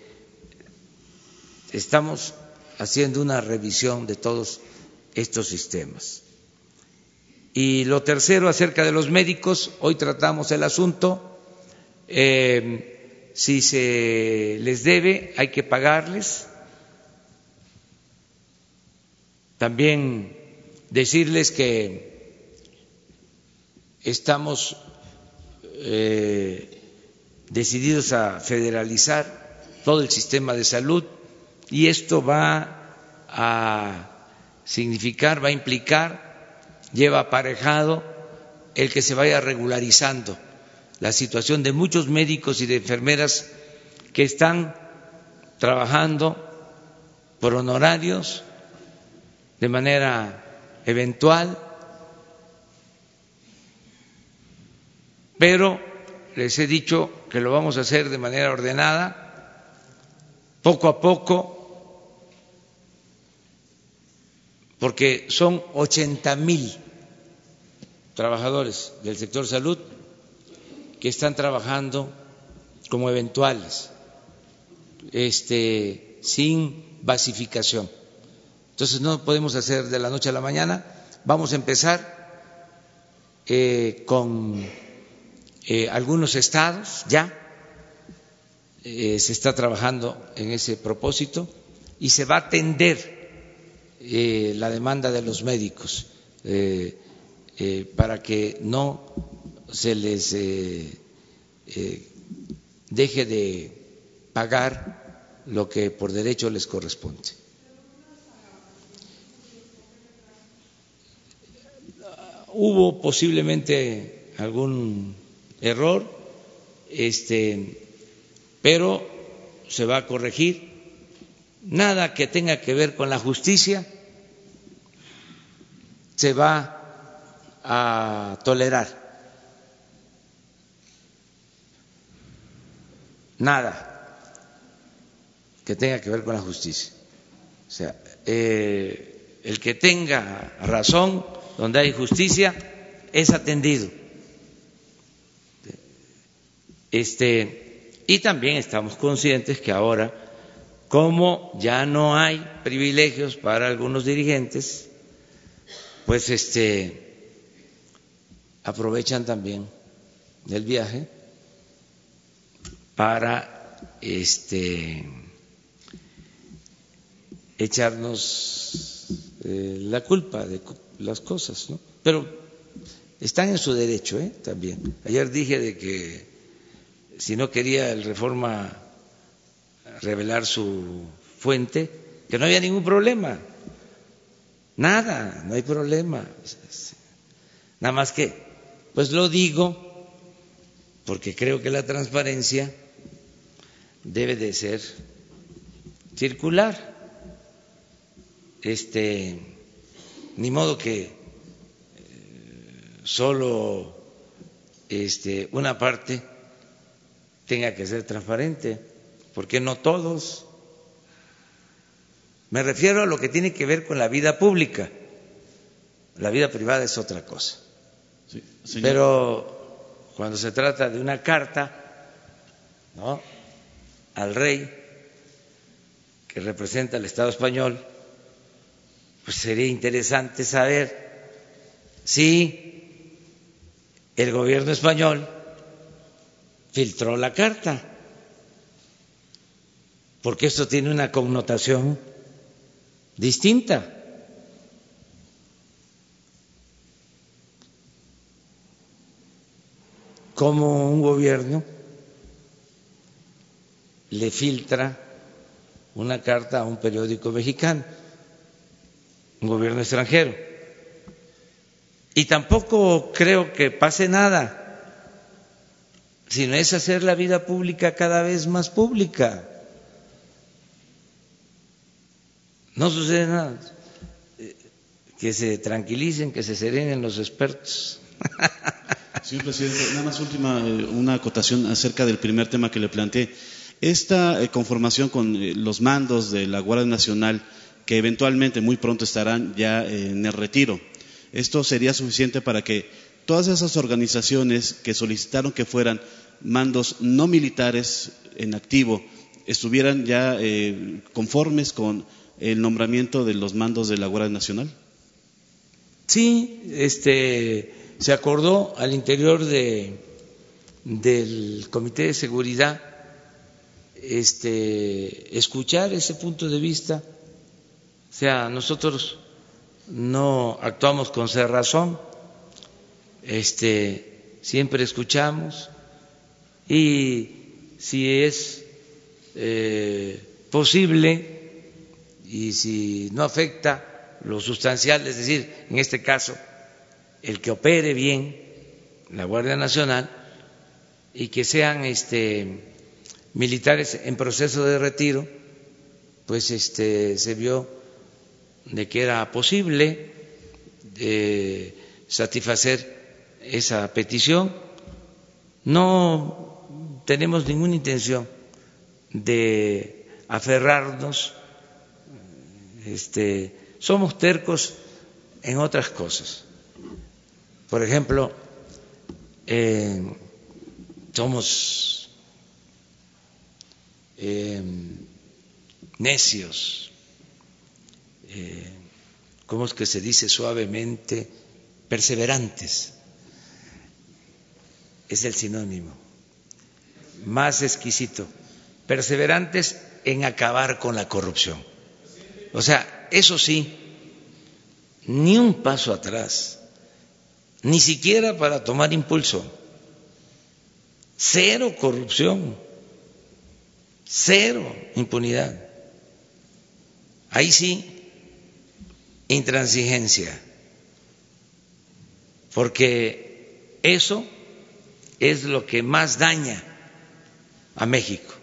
estamos haciendo una revisión de todos estos sistemas. Y lo tercero, acerca de los médicos, hoy tratamos el asunto. Eh, si se les debe, hay que pagarles. También decirles que estamos eh, decididos a federalizar todo el sistema de salud y esto va a significar, va a implicar, lleva aparejado el que se vaya regularizando la situación de muchos médicos y de enfermeras que están trabajando por honorarios de manera eventual, pero les he dicho que lo vamos a hacer de manera ordenada, poco a poco, porque son 80 mil trabajadores del sector salud que están trabajando como eventuales, este, sin basificación. Entonces no podemos hacer de la noche a la mañana. Vamos a empezar eh, con eh, algunos estados ya. Eh, se está trabajando en ese propósito y se va a atender la demanda de los médicos para que no se les eh, eh, deje de pagar lo que por derecho les corresponde. Hubo posiblemente algún error, este, pero se va a corregir. Nada que tenga que ver con la justicia se va a tolerar. nada que tenga que ver con la justicia. O sea, eh, el que tenga razón donde hay justicia es atendido. Este, y también estamos conscientes que ahora, como ya no hay privilegios para algunos dirigentes, pues este aprovechan también el viaje para este echarnos eh, la culpa de las cosas, ¿no? Pero están en su derecho, ¿eh? También. Ayer dije de que si no quería el Reforma revelar su fuente, que no había ningún problema. Nada, no hay problema. Nada más que, pues lo digo porque creo que la transparencia debe de ser circular. Este, ni modo que eh, solo este, una parte tenga que ser transparente, porque no todos. Me refiero a lo que tiene que ver con la vida pública. La vida privada es otra cosa. Pero cuando se trata de una carta ¿no? al rey que representa al Estado español, pues sería interesante saber si el gobierno español filtró la carta, porque esto tiene una connotación distinta. Como un gobierno le filtra una carta a un periódico mexicano, un gobierno extranjero. Y tampoco creo que pase nada, sino es hacer la vida pública cada vez más pública. No sucede nada. Que se tranquilicen, que se serenen los expertos. Señor presidente, nada más última, eh, una acotación acerca del primer tema que le planteé. Esta eh, conformación con eh, los mandos de la Guardia Nacional, que eventualmente muy pronto estarán ya en el retiro, ¿esto sería suficiente para que todas esas organizaciones que solicitaron que fueran mandos no militares en activo estuvieran ya conformes con el nombramiento de los mandos de la Guardia Nacional? Sí, este, se acordó al interior de, del Comité de Seguridad este, escuchar ese punto de vista. O sea, nosotros no actuamos con cerrazón, este, siempre escuchamos. Y si es eh, posible y si no afecta lo sustancial, es decir, en este caso, el que opere bien la Guardia Nacional y que sean este, militares en proceso de retiro, pues este, se vio de que era posible eh, satisfacer esa petición. No tenemos ninguna intención de aferrarnos este, somos tercos en otras cosas. Por ejemplo, eh, somos eh, necios, eh, ¿cómo es que se dice suavemente? Perseverantes. Es el sinónimo. Más exquisito. Perseverantes en acabar con la corrupción. O sea, eso sí, ni un paso atrás, ni siquiera para tomar impulso. Cero corrupción, cero impunidad. Ahí sí, intransigencia, porque eso es lo que más daña a México.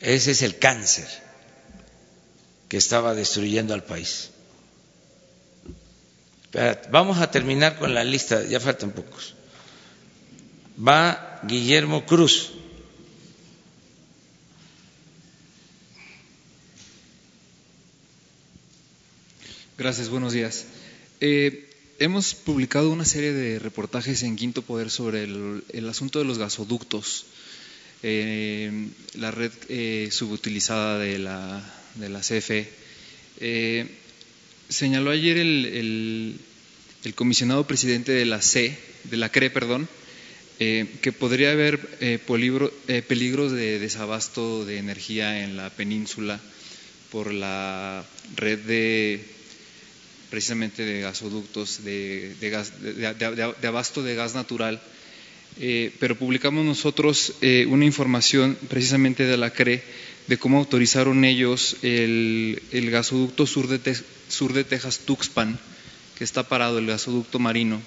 Ese es el cáncer que estaba destruyendo al país. Vamos a terminar con la lista, ya faltan pocos. Va Guillermo Cruz. Gracias, buenos días. Eh, hemos publicado una serie de reportajes en Quinto Poder sobre el, asunto de los gasoductos, eh, la red eh, subutilizada de la, CFE. Eh, señaló ayer el, el, comisionado presidente de la C, de la CRE, perdón, eh, que podría haber eh, peligros de desabasto de energía en la península por la red de precisamente de gasoductos de, de, abasto de gas natural. pero publicamos nosotros una información precisamente de la CRE de cómo autorizaron ellos el, el gasoducto sur de, sur de Texas, Tuxpan, que está parado, el gasoducto marino,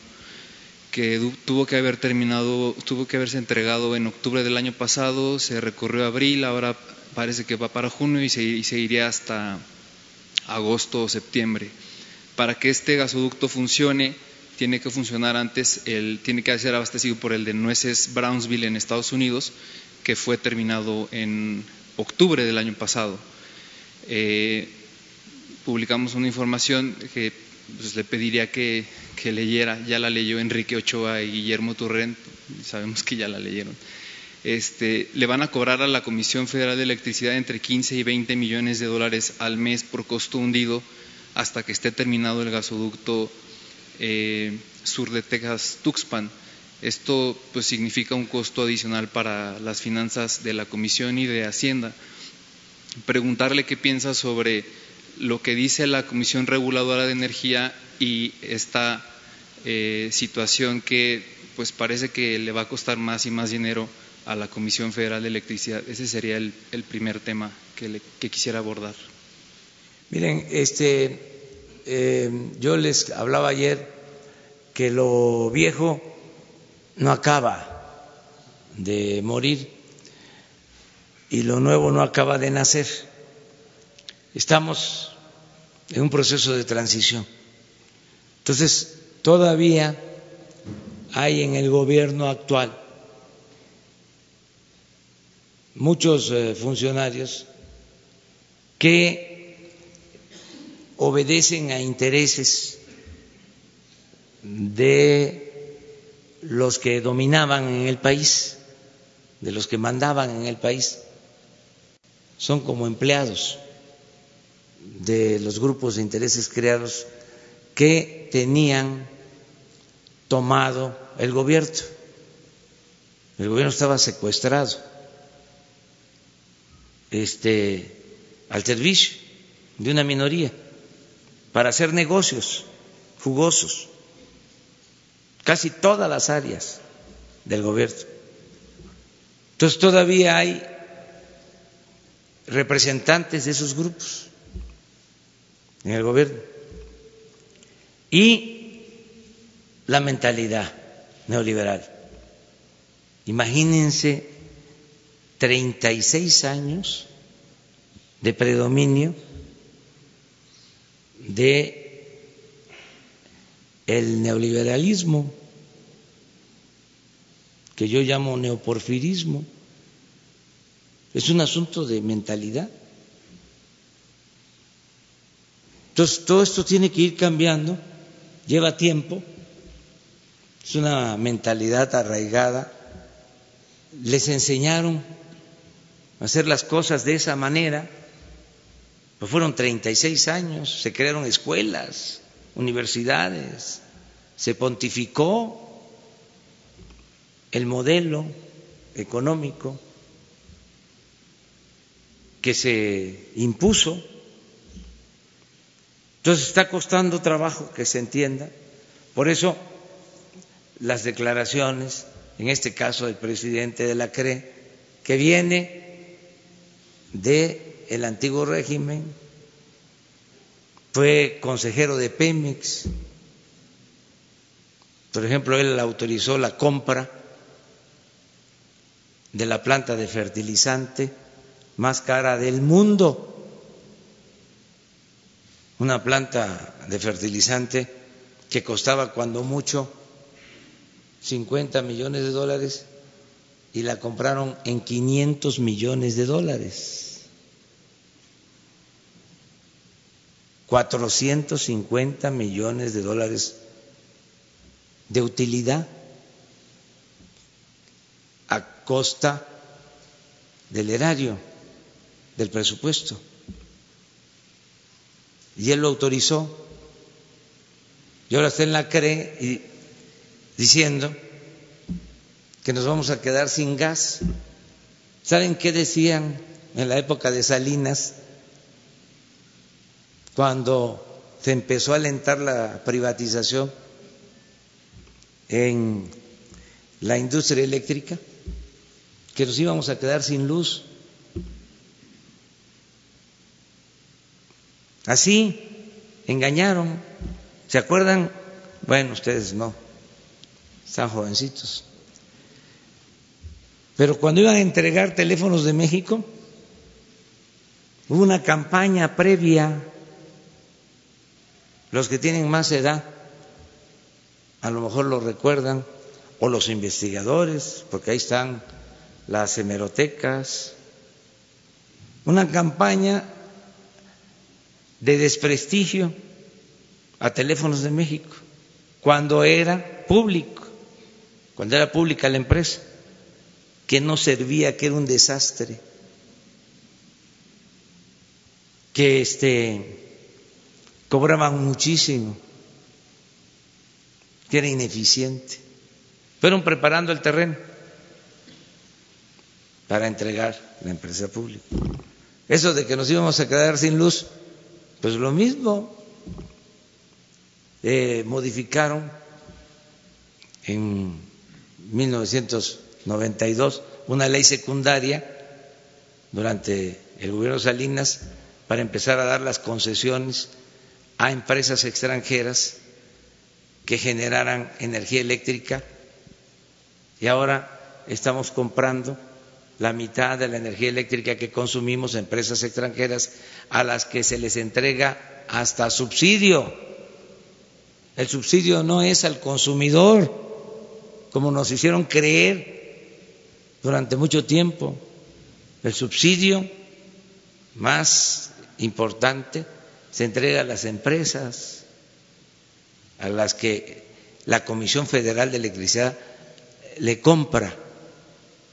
que tuvo que haber terminado, tuvo que haberse entregado en octubre del año pasado, se recorrió abril, ahora parece que va para junio y se, iría hasta agosto o septiembre. Para que este gasoducto funcione, tiene que funcionar antes, el, tiene que ser abastecido por el de Nueces Brownsville en Estados Unidos, que fue terminado en octubre del año pasado. Eh, publicamos una información que pues, le pediría que, leyera, ya la leyó Enrique Ochoa y Guillermo Turrent, sabemos que ya la leyeron. Este, le van a cobrar a la Comisión Federal de Electricidad entre 15 y 20 millones de dólares al mes por costo hundido hasta que esté terminado el gasoducto eh, sur de Texas, Tuxpan. Esto pues significa un costo adicional para las finanzas de la Comisión y de Hacienda. Preguntarle qué piensa sobre lo que dice la Comisión Reguladora de Energía y esta eh, situación que pues parece que le va a costar más y más dinero a la Comisión Federal de Electricidad. Ese sería el, primer tema que, quisiera abordar. Miren, este, eh, yo les hablaba ayer que lo viejo no acaba de morir y lo nuevo no acaba de nacer. Estamos en un proceso de transición. Entonces, todavía hay en el gobierno actual muchos eh, funcionarios que obedecen a intereses de los que dominaban en el país, de los que mandaban en el país, son como empleados de los grupos de intereses creados que tenían tomado el gobierno. El gobierno estaba secuestrado. Este, al servicio de una minoría para hacer negocios jugosos casi todas las áreas del gobierno. Entonces todavía hay representantes de esos grupos en el gobierno y la mentalidad neoliberal. Imagínense 36 años de predominio de el neoliberalismo, que yo llamo neoporfirismo, es un asunto de mentalidad. Entonces, todo esto tiene que ir cambiando, lleva tiempo, es una mentalidad arraigada. Les enseñaron a hacer las cosas de esa manera, pues fueron 36 años, se crearon escuelas, universidades, se pontificó el modelo económico que se impuso. Entonces está costando trabajo que se entienda. Por eso las declaraciones, en este caso del presidente de la CRE, que viene de el antiguo régimen, fue consejero de Pemex. Por ejemplo, él autorizó la compra de la planta de fertilizante más cara del mundo, una planta de fertilizante que costaba cuando mucho 50 millones de dólares y la compraron en 500 millones de dólares. 450 millones de dólares de utilidad a costa del erario, del presupuesto. Y él lo autorizó Y ahora está en la CRE y diciendo que nos vamos a quedar sin gas. ¿Saben qué decían en la época de Salinas cuando se empezó a alentar la privatización en la industria eléctrica? Que nos íbamos a quedar sin luz. Así engañaron. ¿Se acuerdan? Bueno, ustedes no, están jovencitos. Pero cuando iban a entregar teléfonos de México, hubo una campaña previa. Los que tienen más edad, a lo mejor lo recuerdan, o los investigadores, porque ahí están las hemerotecas. Una campaña de desprestigio a teléfonos de México, cuando era público, cuando era pública la empresa, que no servía, que era un desastre, que este cobraban muchísimo, que era ineficiente. Fueron preparando el terreno para entregar la empresa pública. Eso de que nos íbamos a quedar sin luz, pues lo mismo, eh, modificaron en 1992 una ley secundaria durante el gobierno Salinas para empezar a dar las concesiones a empresas extranjeras que generaran energía eléctrica y ahora estamos comprando la mitad de la energía eléctrica que consumimos empresas extranjeras a las que se les entrega hasta subsidio. El subsidio no es al consumidor, como nos hicieron creer durante mucho tiempo. El subsidio más importante se entrega a las empresas a las que la Comisión Federal de Electricidad le compra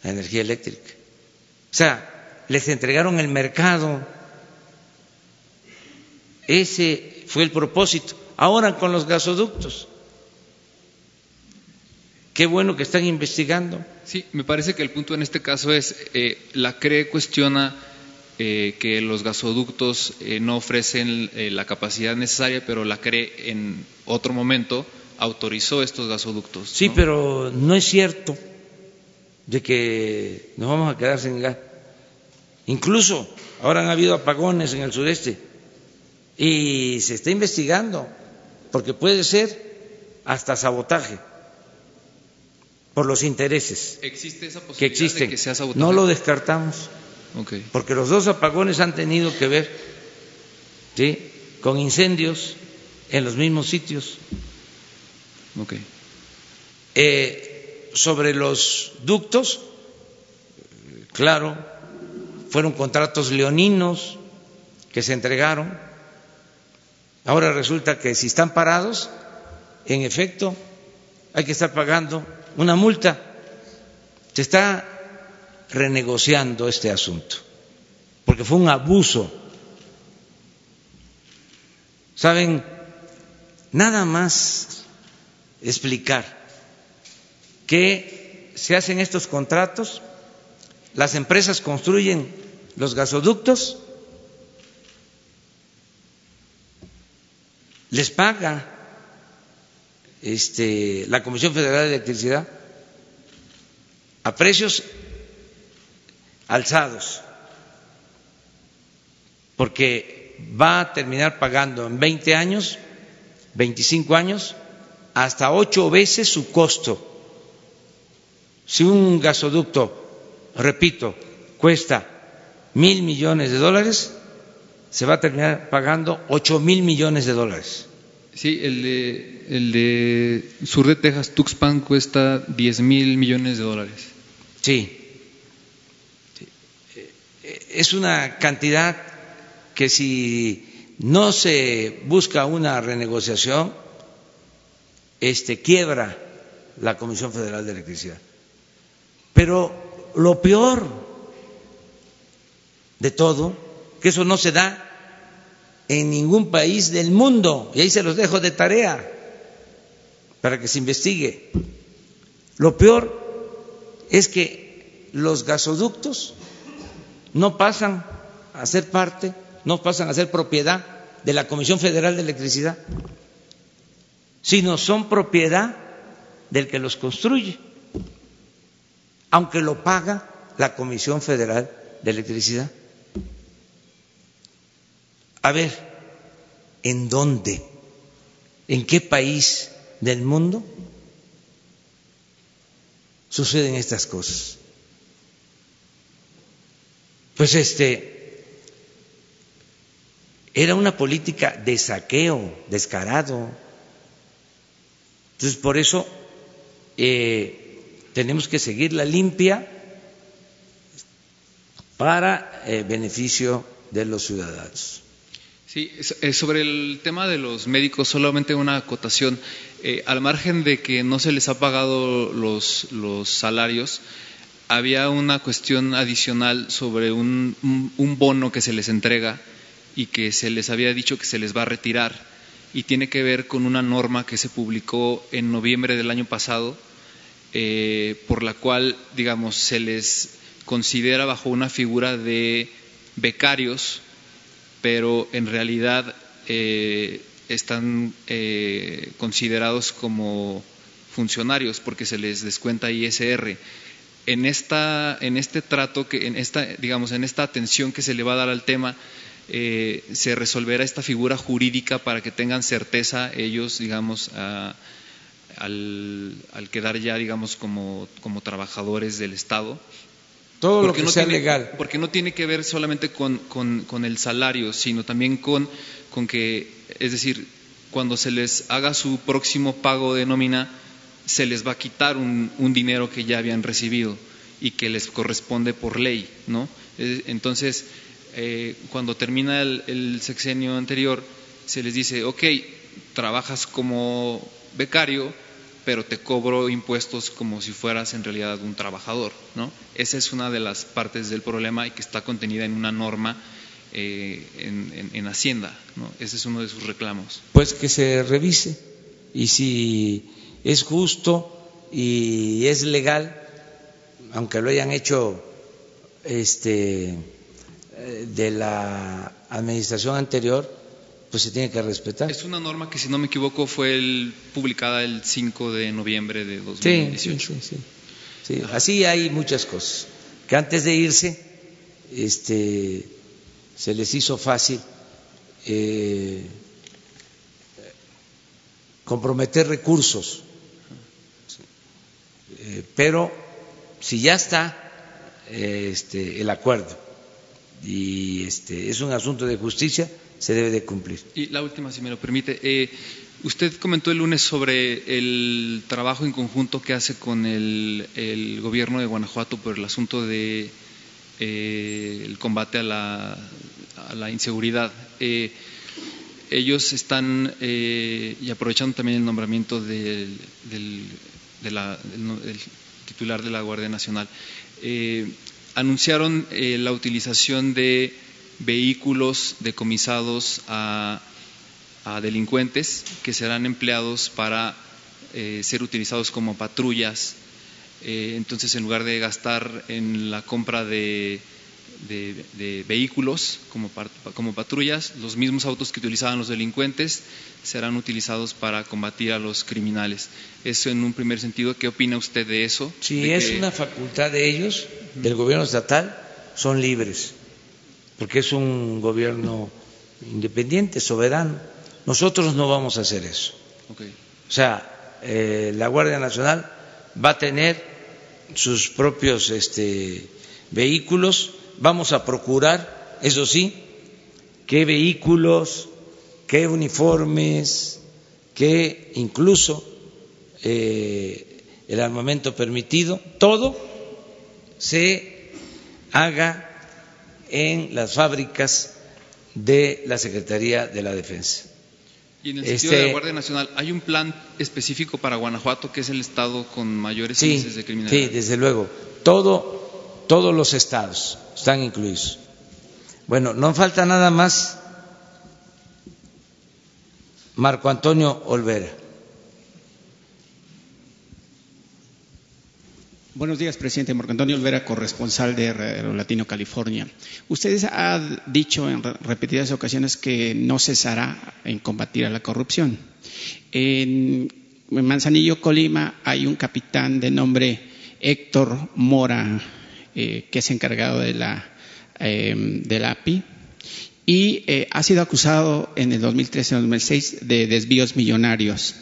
la energía eléctrica. O sea, les entregaron el mercado. Ese fue el propósito. Ahora con los gasoductos. Qué bueno que están investigando. Sí, me parece que el punto en este caso es, eh, la CRE cuestiona eh, que los gasoductos eh, no ofrecen eh, la capacidad necesaria, pero la CRE en otro momento autorizó estos gasoductos. Sí, pero no es cierto de que nos vamos a quedar sin gas. Incluso ahora han habido apagones en el sureste y se está investigando porque puede ser hasta sabotaje por los intereses ¿Existe esa que posibilidad existen. de que sea sabotaje? no lo descartamos Porque los dos apagones han tenido que ver ¿sí? con incendios en los mismos sitios. Eh, sobre los ductos, claro, fueron contratos leoninos que se entregaron. Ahora resulta que si están parados, en efecto, hay que estar pagando una multa. Se está renegociando este asunto, porque fue un abuso. Saben, nada más explicar que se hacen estos contratos, las empresas construyen los gasoductos, les paga este, la Comisión Federal de Electricidad a precios alzados, porque va a terminar pagando en 20 años, 25 años, hasta ocho veces su costo. Si un gasoducto, repito, cuesta mil millones de dólares, se va a terminar pagando ocho mil millones de dólares. Sí, el de, el de sur de Texas, Tuxpan, cuesta 10 mil millones de dólares. Sí. Es una cantidad que si no se busca una renegociación, este quiebra la Comisión Federal de Electricidad. Pero lo peor de todo, que eso no se da en ningún país del mundo, y ahí se los dejo de tarea. para que se investigue. Lo peor es que los gasoductos no pasan a ser parte, no pasan a ser propiedad de la Comisión Federal de Electricidad, sino son propiedad del que los construye, aunque lo paga la Comisión Federal de Electricidad. A ver, ¿en dónde? ¿En qué país del mundo suceden estas cosas? Pues este era una política de saqueo descarado. Entonces, por eso eh, tenemos que seguir la limpia para eh, beneficio de los ciudadanos. Sí, eh, sobre el tema de los médicos, solamente una acotación. Eh, al margen de que no se les ha pagado los, los salarios, había una cuestión adicional sobre un, un, bono que se les entrega y que se les había dicho que se les va a retirar y tiene que ver con una norma que se publicó en noviembre del año pasado eh, por la cual digamos se les considera bajo una figura de becarios pero en realidad eh, están eh, considerados como funcionarios porque se les descuenta ISR. En, esta, en este trato, que, en, esta, digamos, en esta atención que se le va a dar al tema, eh, se resolverá esta figura jurídica para que tengan certeza ellos, digamos, al, al, quedar ya, digamos, como, como trabajadores del Estado todo lo que no sea tiene, legal. Porque no tiene que ver solamente con, con, el salario, sino también con, con que, es decir, cuando se les haga su próximo pago de nómina, se les va a quitar un, dinero que ya habían recibido y que les corresponde por ley, ¿no? Eh, entonces, eh, cuando termina el, el, sexenio anterior, se les dice, ok, trabajas como becario, pero te cobro impuestos como si fueras en realidad un trabajador, ¿no? Esa es una de las partes del problema y que está contenida en una norma eh, en, Hacienda, ¿no? Ese es uno de sus reclamos. Pues que se revise y si es justo y es legal, aunque lo hayan hecho este eh, de la administración anterior, pues se tiene que respetar. Es una norma que, si no me equivoco, fue publicada el 5 de noviembre de 2018. Sí, sí, sí. Así hay muchas cosas. Que antes de irse, este, se les hizo fácil eh, comprometer recursos. Eh, pero si ya está este, el acuerdo y este, es un asunto de justicia, se debe de cumplir. Y la última, si me lo permite. Eh, usted comentó el lunes sobre el trabajo en conjunto que hace con el, gobierno de Guanajuato por el asunto de eh, el combate a la, a la inseguridad. Eh, ellos están, y aprovechando también el nombramiento del, del, del titular de la Guardia Nacional, anunciaron la utilización de vehículos decomisados a, delincuentes que serán empleados para eh, ser utilizados como patrullas. Eh, entonces, en lugar de gastar en la compra de, vehículos como, como, patrullas, los mismos autos que utilizaban los delincuentes serán utilizados para combatir a los criminales. Eso en un primer sentido, ¿qué opina usted de eso? Si es una facultad de ellos, del gobierno estatal, son libres porque es un gobierno independiente, soberano. Nosotros no vamos a hacer eso. O sea, eh, la Guardia Nacional va a tener sus propios este, vehículos, vamos a procurar, eso sí, qué vehículos, qué uniformes, qué incluso eh, el armamento permitido, todo se haga en las fábricas de la Secretaría de la Defensa. Y en el sentido de la este Guardia Nacional, ¿hay un plan específico para Guanajuato, que es el estado con mayores índices de criminalidad? Sí, desde luego. Todo, todos los estados están incluidos. Bueno, no falta nada más Marco Antonio Olvera. Buenos días, presidente. Marco Antonio Olvera, corresponsal de Latino, California. Ustedes han dicho en repetidas ocasiones que no cesará en combatir a la corrupción. En Manzanillo, Colima, hay un capitán de nombre Héctor Mora, eh, que es encargado de la, la API, y eh, ha sido acusado en el 2013-2006 de desvíos millonarios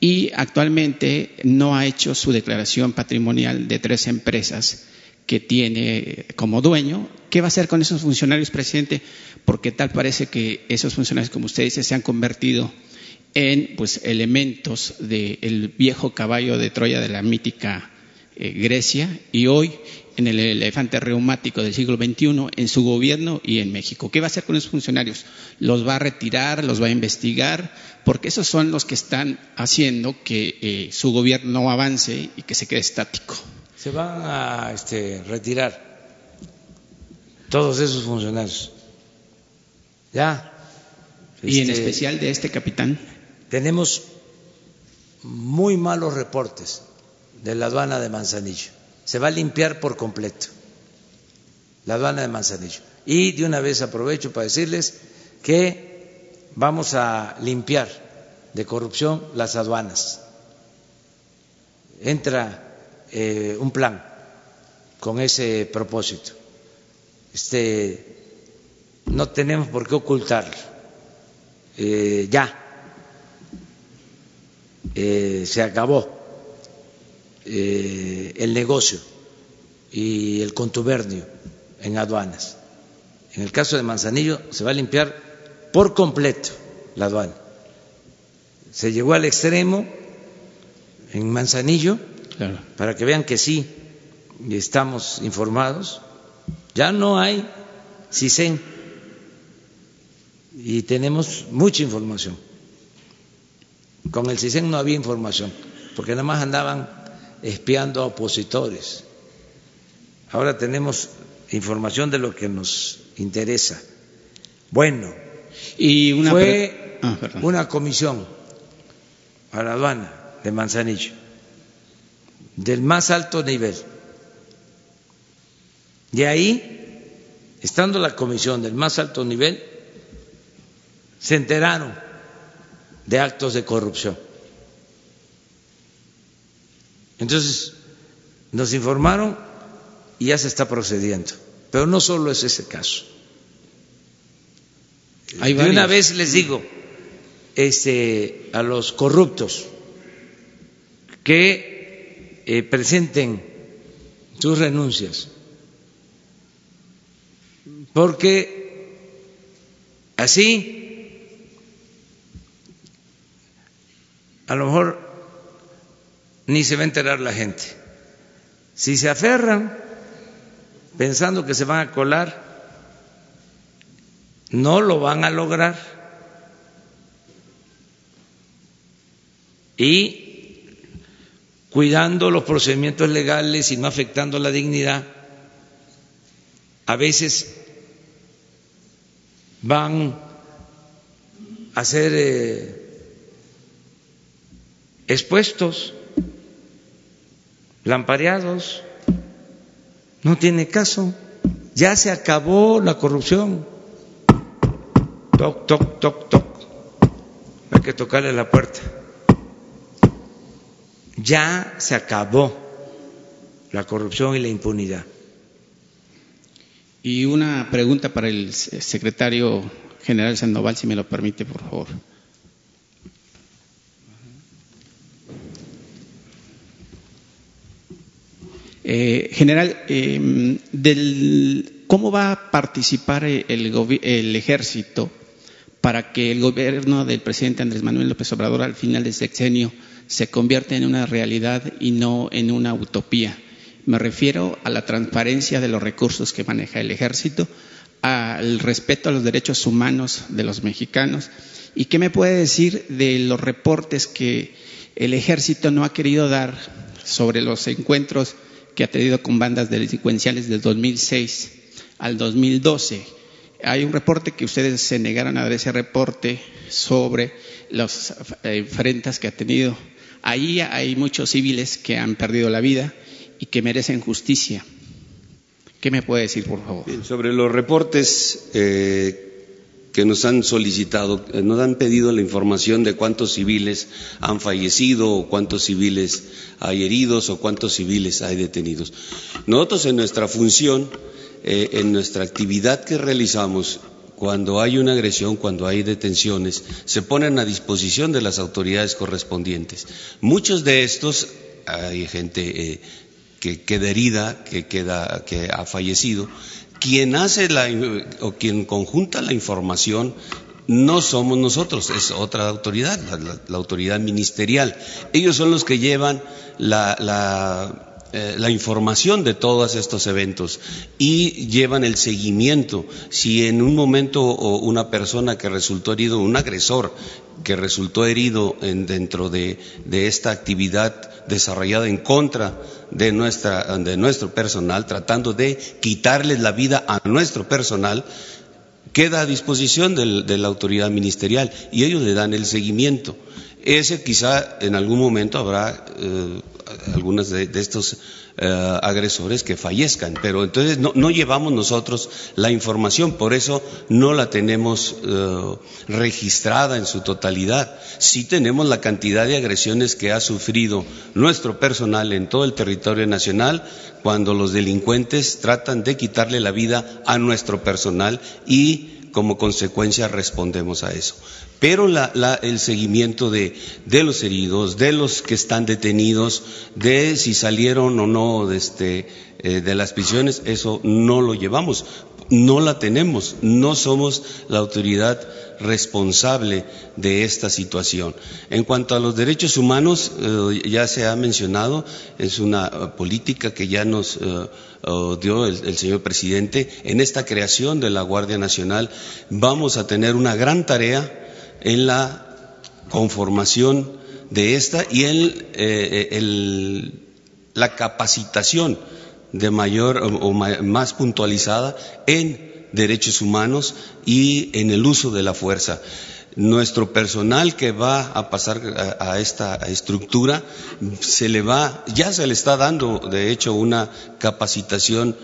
y actualmente no ha hecho su declaración patrimonial de tres empresas que tiene como dueño. ¿Qué va a hacer con esos funcionarios, presidente? Porque tal parece que esos funcionarios, como usted dice, se han convertido en pues, elementos del viejo caballo de Troya de la mítica eh, Grecia y hoy en el elefante reumático del siglo XXI, en su gobierno y en México. ¿Qué va a hacer con esos funcionarios? ¿Los va a retirar? ¿Los va a investigar? Porque esos son los que están haciendo que eh, su gobierno no avance y que se quede estático. Se van a este, retirar todos esos funcionarios. Ya. y en este, especial de este capitán. Tenemos muy malos reportes de la aduana de Manzanillo se va a limpiar por completo la aduana de Manzanillo. Y de una vez aprovecho para decirles que vamos a limpiar de corrupción las aduanas. Entra eh, un plan con ese propósito. Este, no tenemos por qué ocultarlo. Eh, ya eh, se acabó eh, el negocio y el contubernio en aduanas. En el caso de Manzanillo se va a limpiar por completo la aduana. Se llegó al extremo en Manzanillo para que vean que sí estamos informados. Ya no hay CISEN y tenemos mucha información. Con el CISEN no había información, porque nada más andaban espiando a opositores. Ahora tenemos información de lo que nos interesa. Bueno, y una fue ah, una comisión a la aduana de Manzanillo del más alto nivel. De ahí, estando la comisión del más alto nivel, se enteraron de actos de corrupción. Entonces, nos informaron y ya se está procediendo. Pero no solo es ese caso. Hay de una vez les digo este, a los corruptos que eh, presenten sus renuncias, porque así a lo mejor ni se va a enterar la gente. Si se aferran pensando que se van a colar, no lo van a lograr. Y cuidando los procedimientos legales y no afectando la dignidad, a veces van a ser eh, expuestos lampareados. No tiene caso. Ya se acabó la corrupción. Toc, toc, toc, toc. Hay que tocarle la puerta. Ya se acabó la corrupción y la impunidad. Y una pregunta para el secretario general Sandoval, si me lo permite, por favor. Eh, general, em, ¿cómo va a participar el, el, ejército para que el gobierno del presidente Andrés Manuel López Obrador al final del sexenio se convierta en una realidad y no en una utopía? Me refiero a la transparencia de los recursos que maneja el ejército, al respeto a los derechos humanos de los mexicanos. ¿Y qué me puede decir de los reportes que el ejército no ha querido dar sobre los encuentros que ha tenido con bandas delincuenciales del 2006 al 2012. Hay un reporte que ustedes se negaron a dar ese reporte sobre las enfrentas que ha tenido. Ahí hay muchos civiles que han perdido la vida y que merecen justicia. ¿Qué me puede decir, por favor? sobre los reportes eh, que nos han solicitado, eh, nos han pedido la información de cuántos civiles han fallecido o cuántos civiles hay heridos o cuántos civiles hay detenidos. Nosotros en nuestra función, eh, en nuestra actividad que realizamos, cuando hay una agresión, cuando hay detenciones, se ponen a disposición de las autoridades correspondientes. Muchos de estos, hay gente que queda herida, que, queda, que ha fallecido, quien hace la, o quien conjunta la información no somos nosotros, es otra autoridad, la, autoridad ministerial. Ellos son los que llevan la, la, eh, la, información de todos estos eventos y llevan el seguimiento. Si en un momento una persona que resultó herido, un agresor que resultó herido en, dentro de, de esta actividad desarrollada en contra de, nuestra, de nuestro personal, tratando de quitarles la vida a nuestro personal, queda a disposición de la autoridad ministerial y ellos le dan el seguimiento. Ese quizá en algún momento habrá eh, algunos de, estos eh, agresores que fallezcan, pero entonces no, llevamos nosotros la información, por eso no la tenemos eh, registrada en su totalidad. Sí tenemos la cantidad de agresiones que ha sufrido nuestro personal en todo el territorio nacional cuando los delincuentes tratan de quitarle la vida a nuestro personal y como consecuencia respondemos a eso. Pero el seguimiento de, los heridos, de los que están detenidos, de si salieron o no de, este, eh, de las prisiones, eso no lo llevamos, no la tenemos, no somos la autoridad responsable de esta situación. En cuanto a los derechos humanos, eh, ya se ha mencionado, es una eh, política que ya nos dio el, señor presidente. En esta creación de la Guardia Nacional vamos a tener una gran tarea en la conformación de esta y en eh, la capacitación de mayor o, más puntualizada en derechos humanos y en el uso de la fuerza. Nuestro personal que va a pasar a, esta estructura se le va, ya se le está dando, de hecho, una capacitación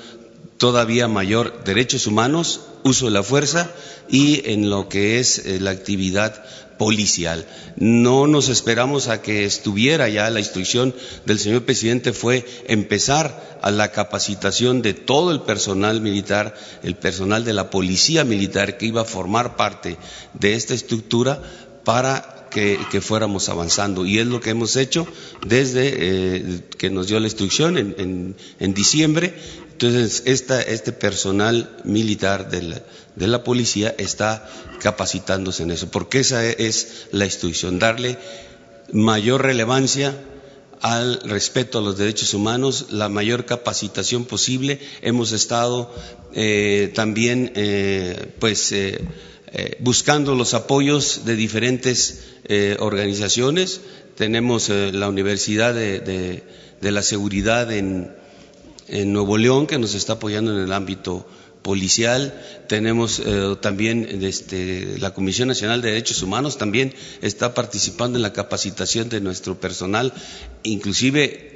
todavía mayor, derechos humanos, uso de la fuerza y en lo que es eh, la actividad policial. No nos esperamos a que estuviera ya la instrucción del señor presidente fue empezar a la capacitación de todo el personal militar, el personal de la policía militar que iba a formar parte de esta estructura para que, fuéramos avanzando. Y es lo que hemos hecho desde eh, que nos dio la instrucción en, en diciembre entonces, este personal militar de la, policía está capacitándose en eso, porque esa es la instrucción, darle mayor relevancia al respeto a los derechos humanos, la mayor capacitación posible. Hemos estado eh, también, eh, pues, eh, buscando los apoyos de diferentes organizaciones. Tenemos la Universidad de la Seguridad en Nuevo León, que nos está apoyando en el ámbito policial, tenemos eh, también este, la Comisión Nacional de Derechos Humanos, también está participando en la capacitación de nuestro personal, inclusive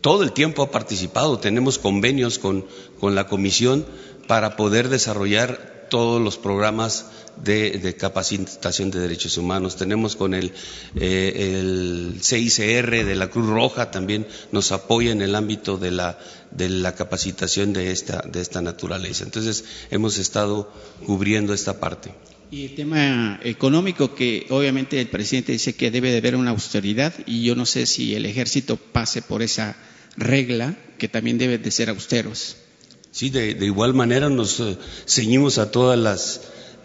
todo el tiempo ha participado, tenemos convenios con, con la Comisión para poder desarrollar todos los programas de, capacitación de derechos humanos. Tenemos con el, eh, el, CICR de la Cruz Roja, también nos apoya en el ámbito de la, de la capacitación de esta, de esta naturaleza. Entonces, hemos estado cubriendo esta parte. Y el tema económico, que obviamente el presidente dice que debe de haber una austeridad, y yo no sé si el ejército pase por esa regla, que también debe de ser austeros. Sí, de, igual manera nos eh, ceñimos a todas las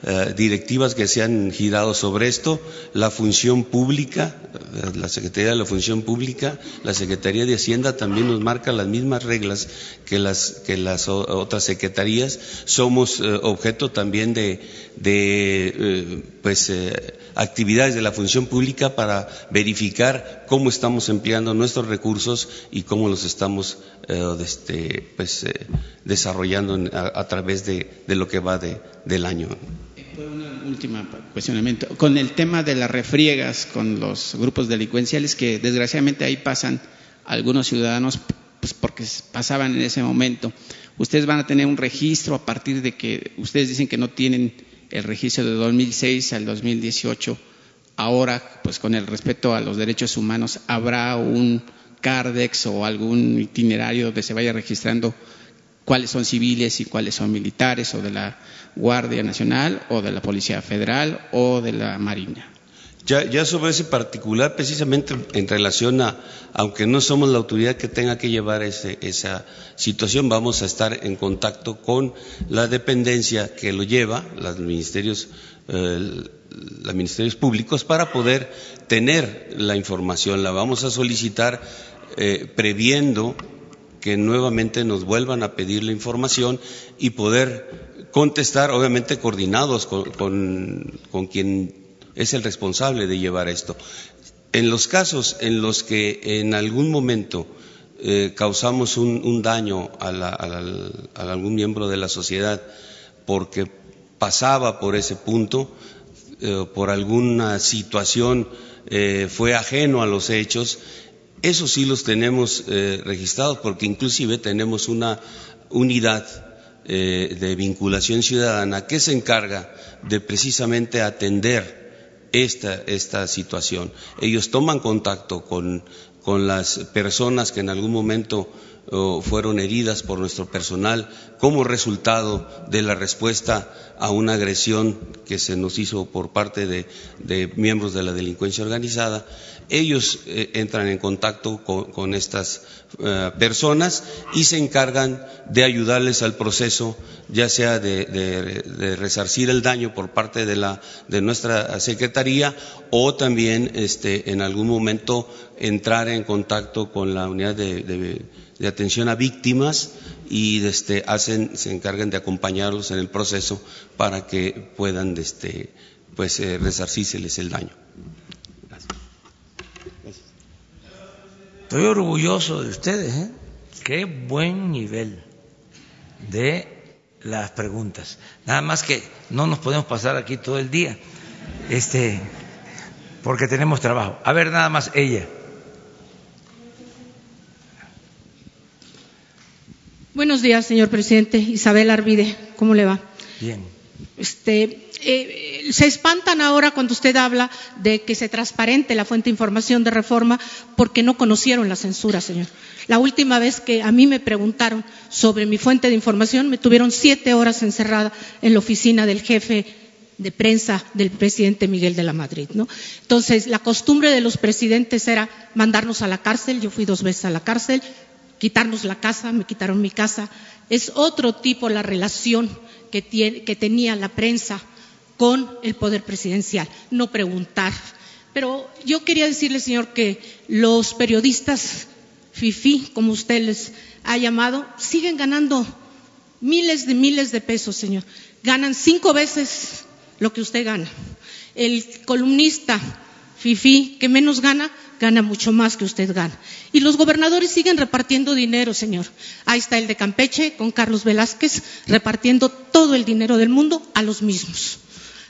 eh, directivas que se han girado sobre esto, la función pública, eh, la Secretaría de la Función Pública, la Secretaría de Hacienda también nos marca las mismas reglas que las, que las otras secretarías. Somos objeto también de, de pues, actividades de la función pública para verificar cómo estamos empleando nuestros recursos y cómo los estamos este, pues, desarrollando a, través de, lo que va del año. Una cuestionamiento. Con el tema de las refriegas con los grupos delincuenciales, que desgraciadamente ahí pasan algunos ciudadanos pues porque pasaban en ese momento. Ustedes van a tener un registro a partir de que ustedes dicen que no tienen el registro de 2006 al 2018. Ahora, pues con el respeto a los derechos humanos, habrá un CARDEX o algún itinerario donde se vaya registrando cuáles son civiles y cuáles son militares o de la Guardia Nacional o de la Policía Federal o de la Marina. Ya, sobre ese particular, precisamente en relación a, aunque no somos la autoridad que tenga que llevar esa situación, vamos a estar en contacto con la dependencia que lo lleva, los ministerios, eh, los ministerios públicos, para poder tener la información. La vamos a solicitar eh, previendo que nuevamente nos vuelvan a pedir la información y poder contestar, obviamente coordinados con, con quien es el responsable de llevar esto. En los casos en los que en algún momento eh, causamos un, daño a, algún miembro de la sociedad porque pasaba por ese punto, eh, por alguna situación eh, fue ajeno a los hechos, eso sí los tenemos registrados porque inclusive tenemos una unidad de vinculación ciudadana que se encarga de precisamente atender esta, esta situación. Ellos toman contacto con, con las personas que en algún momento fueron heridas por nuestro personal como resultado de la respuesta a una agresión que se nos hizo por parte de, de miembros de la delincuencia organizada. Ellos eh, entran en contacto con, estas eh, personas y se encargan de ayudarles al proceso, ya sea de, resarcir el daño por parte de, la, de nuestra secretaría o también este, en algún momento entrar en contacto con la unidad de, atención a víctimas y este, hacen, se encargan de acompañarlos en el proceso para que puedan este, pues, eh, resarcírseles el daño. Estoy orgulloso de ustedes, ¿eh? Qué buen nivel de las preguntas. Nada más que no nos podemos pasar aquí todo el día, este, porque tenemos trabajo. A ver, nada más ella. Buenos días, señor presidente. Isabel Arvide, ¿cómo le va? Bien. Este, eh, se espantan ahora cuando usted habla de que se transparente la fuente de información de reforma porque no conocieron la censura, señor. La última vez que a mí me preguntaron sobre mi fuente de información, me tuvieron siete horas encerrada en la oficina del jefe de prensa del presidente Miguel de la Madrid, ¿no? Entonces, la costumbre de los presidentes era mandarnos a la cárcel. Yo fui dos veces a la cárcel, quitarnos la casa, me quitaron mi casa. Es otro tipo la relación que, tenía la prensa con el poder presidencial, no preguntar. Pero yo quería decirle, señor, que los periodistas FIFI, como usted les ha llamado, siguen ganando miles de miles de pesos, señor. Ganan cinco veces lo que usted gana. El columnista FIFI que menos gana, gana mucho más que usted gana. Y los gobernadores siguen repartiendo dinero, señor. Ahí está el de Campeche con Carlos Velázquez, repartiendo todo el dinero del mundo a los mismos.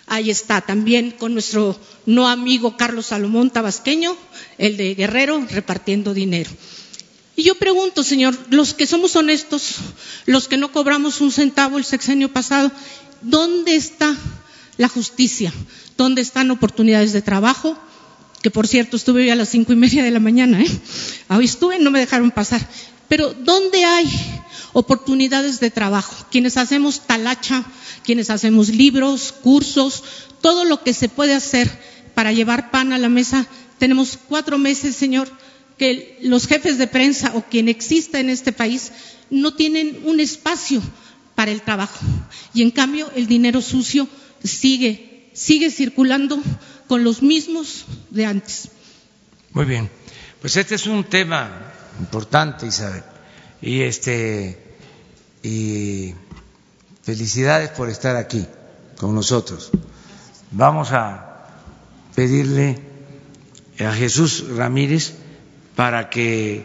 Ahí está también con nuestro no amigo Carlos Salomón Tabasqueño, el de Guerrero, repartiendo dinero. Y yo pregunto, señor, los que somos honestos, los que no cobramos un centavo el sexenio pasado, ¿dónde está la justicia? ¿Dónde están oportunidades de trabajo? Que por cierto estuve hoy a las cinco y media de la mañana, ¿eh? Hoy estuve, no me dejaron pasar. Pero ¿dónde hay oportunidades de trabajo? Quienes hacemos talacha, quienes hacemos libros, cursos, todo lo que se puede hacer para llevar pan a la mesa. Tenemos cuatro meses, señor, que los jefes de prensa o quien exista en este país no tienen un espacio para el trabajo. Y en cambio el dinero sucio sigue, sigue circulando con los mismos de antes. Muy bien. Pues este es un tema importante, Isabel. Y este y Felicidades por estar aquí con nosotros. Vamos a pedirle a Jesús Ramírez para que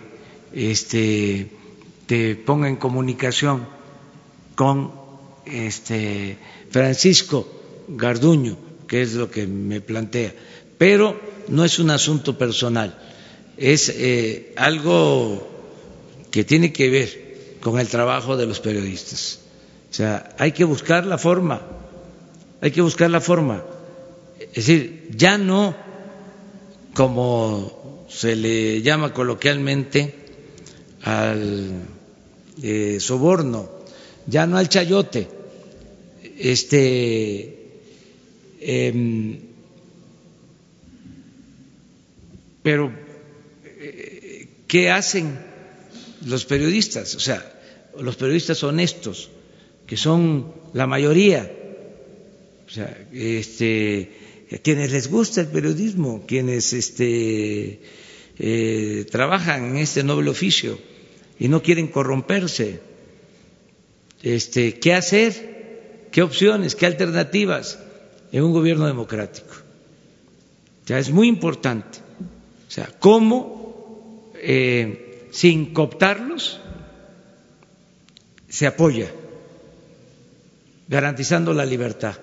este, te ponga en comunicación con este Francisco Garduño, que es lo que me plantea. Pero no es un asunto personal, es eh, algo que tiene que ver con el trabajo de los periodistas. O sea, hay que buscar la forma, hay que buscar la forma. Es decir, ya no como se le llama coloquialmente al eh, soborno, ya no al chayote, este, em, pero eh, ¿qué hacen los periodistas? O sea, los periodistas honestos, que son la mayoría, o sea, este, quienes les gusta el periodismo, quienes este, eh, trabajan en este noble oficio y no quieren corromperse. Este, ¿Qué hacer? ¿Qué opciones? ¿Qué alternativas en un gobierno democrático? Ya es muy importante. O sea, cómo eh, sin cooptarlos se apoya, garantizando la libertad.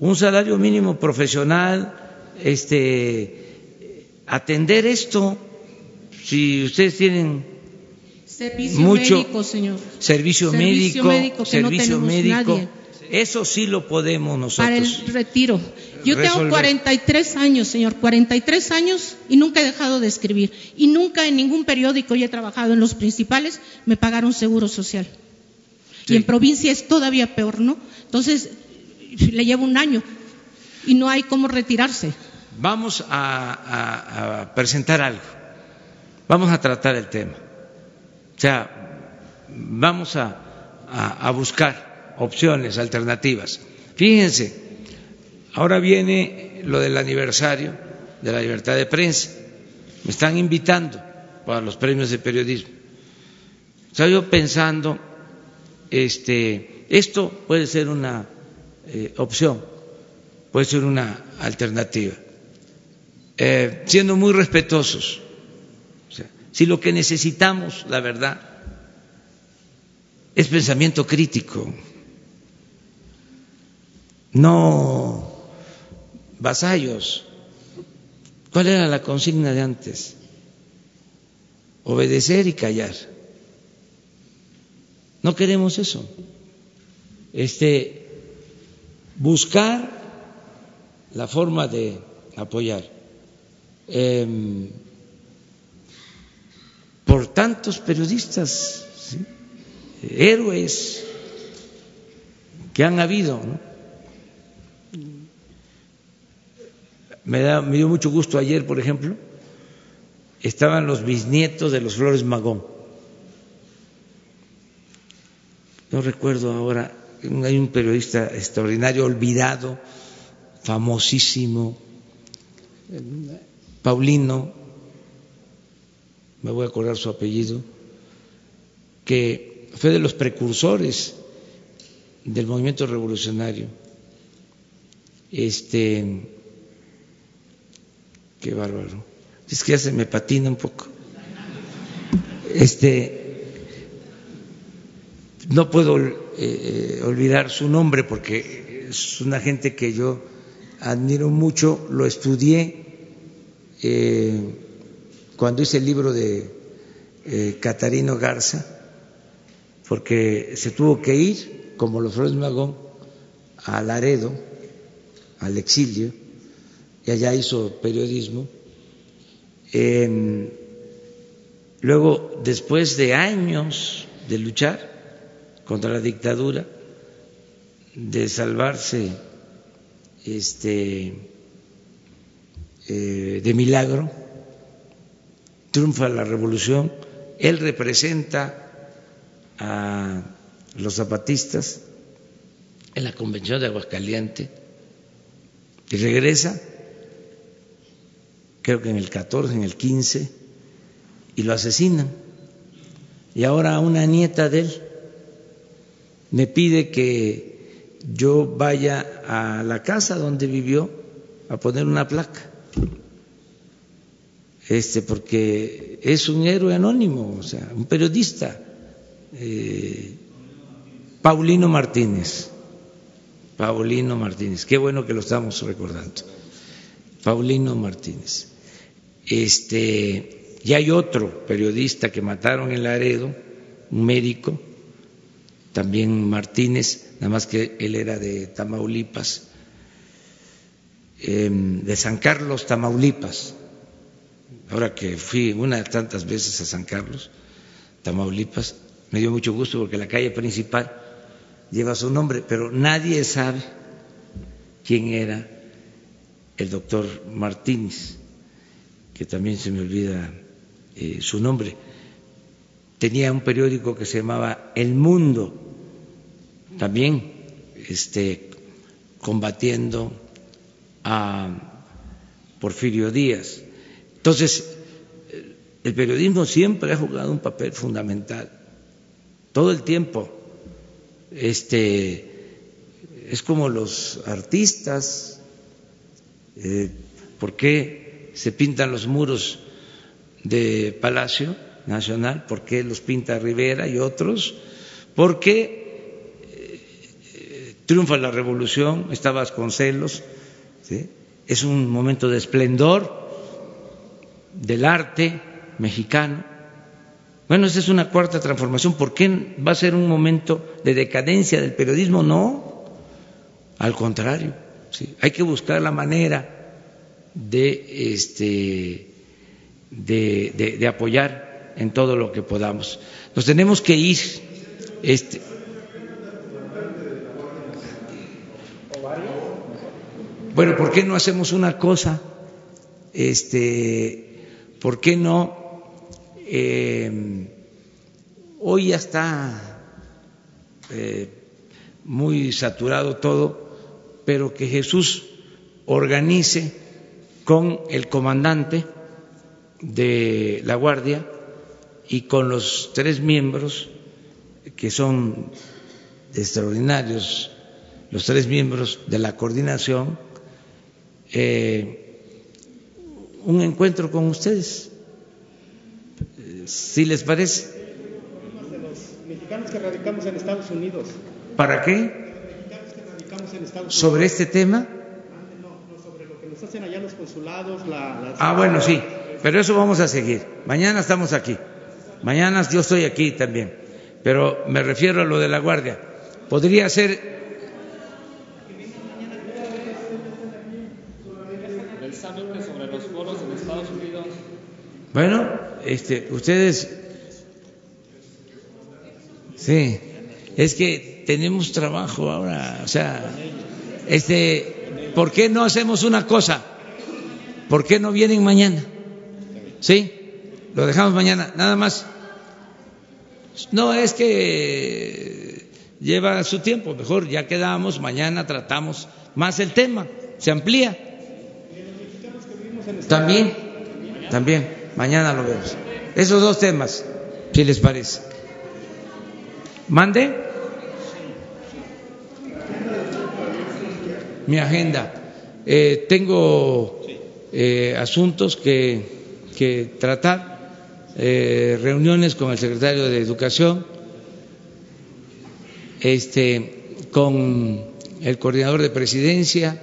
Un salario mínimo profesional, este, atender esto, si ustedes tienen servicio mucho médico, señor. servicio, Servicio médico, médico no servicio tenemos médico, nadie. Eso sí lo podemos Para el nosotros. retiro. Yo tengo resolver. 43 años, señor, 43 años y nunca he dejado de escribir. Y nunca en ningún periódico, y he trabajado en los principales, me pagaron seguro social. Sí. Y en provincia es todavía peor, ¿no? Entonces, le llevo un año y no hay cómo retirarse. Vamos a, a- a presentar algo, vamos a tratar el tema. O sea, vamos a buscar opciones, alternativas. Fíjense, ahora viene lo del aniversario de la libertad de prensa. Me están invitando para los premios de periodismo. Estaba yo pensando, este, esto puede ser una eh, opción, puede ser una alternativa, Eh, siendo muy respetuosos. Si lo que necesitamos, la verdad, es pensamiento crítico, no vasallos. ¿Cuál era la consigna de antes? Obedecer y callar. No queremos eso. Este, buscar la forma de apoyar. Em, por tantos periodistas, ¿sí? héroes que han habido. ¿no? Me, dio mucho gusto ayer, por ejemplo, estaban los bisnietos de los Flores Magón. No recuerdo ahora, hay un periodista extraordinario, olvidado, famosísimo, Paulino, me voy a acordar su apellido, que fue de los precursores del movimiento revolucionario. Este, qué bárbaro. Es que ya se me patina un poco. Este, no puedo eh, olvidar su nombre porque es una gente que yo admiro mucho, lo estudié eh, cuando hice el libro de eh, Catarino Garza, porque se tuvo que ir, como los Flores Magón, a Laredo, al exilio, y allá hizo periodismo. Luego, después de años de luchar contra la dictadura, de salvarse este, eh, de milagro, triunfa la revolución, él representa a los zapatistas en la convención de Aguascalientes y regresa, creo que en el 14, en el 15, y lo asesinan. Y ahora una nieta de él me pide que yo vaya a la casa donde vivió a poner una placa. Este, porque es un héroe anónimo, o sea, un periodista, eh, Paulino Martínez. Paulino Martínez, qué bueno que lo estamos recordando. Paulino Martínez. Este, y hay otro periodista que mataron en Laredo, un médico, también Martínez, nada más que él era de Tamaulipas, em, de San Carlos, Tamaulipas. Ahora que fui una de tantas veces a San Carlos, Tamaulipas, me dio mucho gusto porque la calle principal lleva su nombre, pero nadie sabe quién era el doctor Martínez, que también se me olvida eh, su nombre. Tenía un periódico que se llamaba El Mundo, también este, combatiendo a Porfirio Díaz. Entonces, el periodismo siempre ha jugado un papel fundamental, todo el tiempo. Este, es como los artistas, eh, ¿por qué se pintan los muros de Palacio Nacional? ¿Por qué los pinta Rivera y otros? Porque eh, triunfa la revolución, está Vasconcelos, ¿sí? es un momento de esplendor del arte mexicano. Bueno, esa es una cuarta transformación. ¿Por qué va a ser un momento de decadencia del periodismo? No, al contrario. ¿sí? Hay que buscar la manera de, este, de, de, apoyar en todo lo que podamos. Nos tenemos que ir. Este, bueno, ¿por qué no hacemos una cosa? Este, ¿por qué no? Eh, hoy ya está eh, muy saturado todo, pero que Jesús organice con el comandante de la Guardia y con los tres miembros que son extraordinarios, los tres miembros de la coordinación, eh, un encuentro con ustedes, si les parece. De los mexicanos que radicamos en Estados Unidos. ¿Para qué? Mexicanos que radicamos en Estados ¿Sobre este tema? No, no, sobre lo que nos hacen allá los consulados, la, las... Ah, bueno, sí, pero eso vamos a seguir. Mañana estamos aquí. Mañana yo estoy aquí también, pero me refiero a lo de la guardia. Podría ser Bueno, este, ustedes, sí, es que tenemos trabajo ahora, o sea, este, ¿por qué no hacemos una cosa? ¿Por qué no vienen mañana? ¿Sí? Lo dejamos mañana, nada más. No es que lleva su tiempo, mejor ya quedamos, mañana tratamos más el tema, se amplía. También, también. Mañana lo vemos. Esos dos temas, si les parece. Mande. Mi agenda. Eh, tengo eh, asuntos que, que tratar, eh, reuniones con el secretario de Educación, este, con el coordinador de presidencia.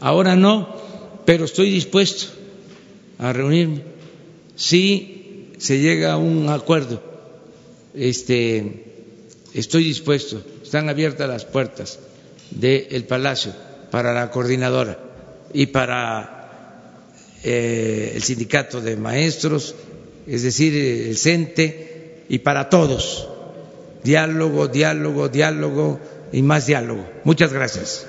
Ahora no, pero estoy dispuesto a reunirme. Si se llega a un acuerdo, este, estoy dispuesto, están abiertas las puertas del Palacio para la coordinadora y para eh, el sindicato de maestros, es decir, el CENTE, y para todos. Diálogo, diálogo, diálogo y más diálogo. Muchas gracias.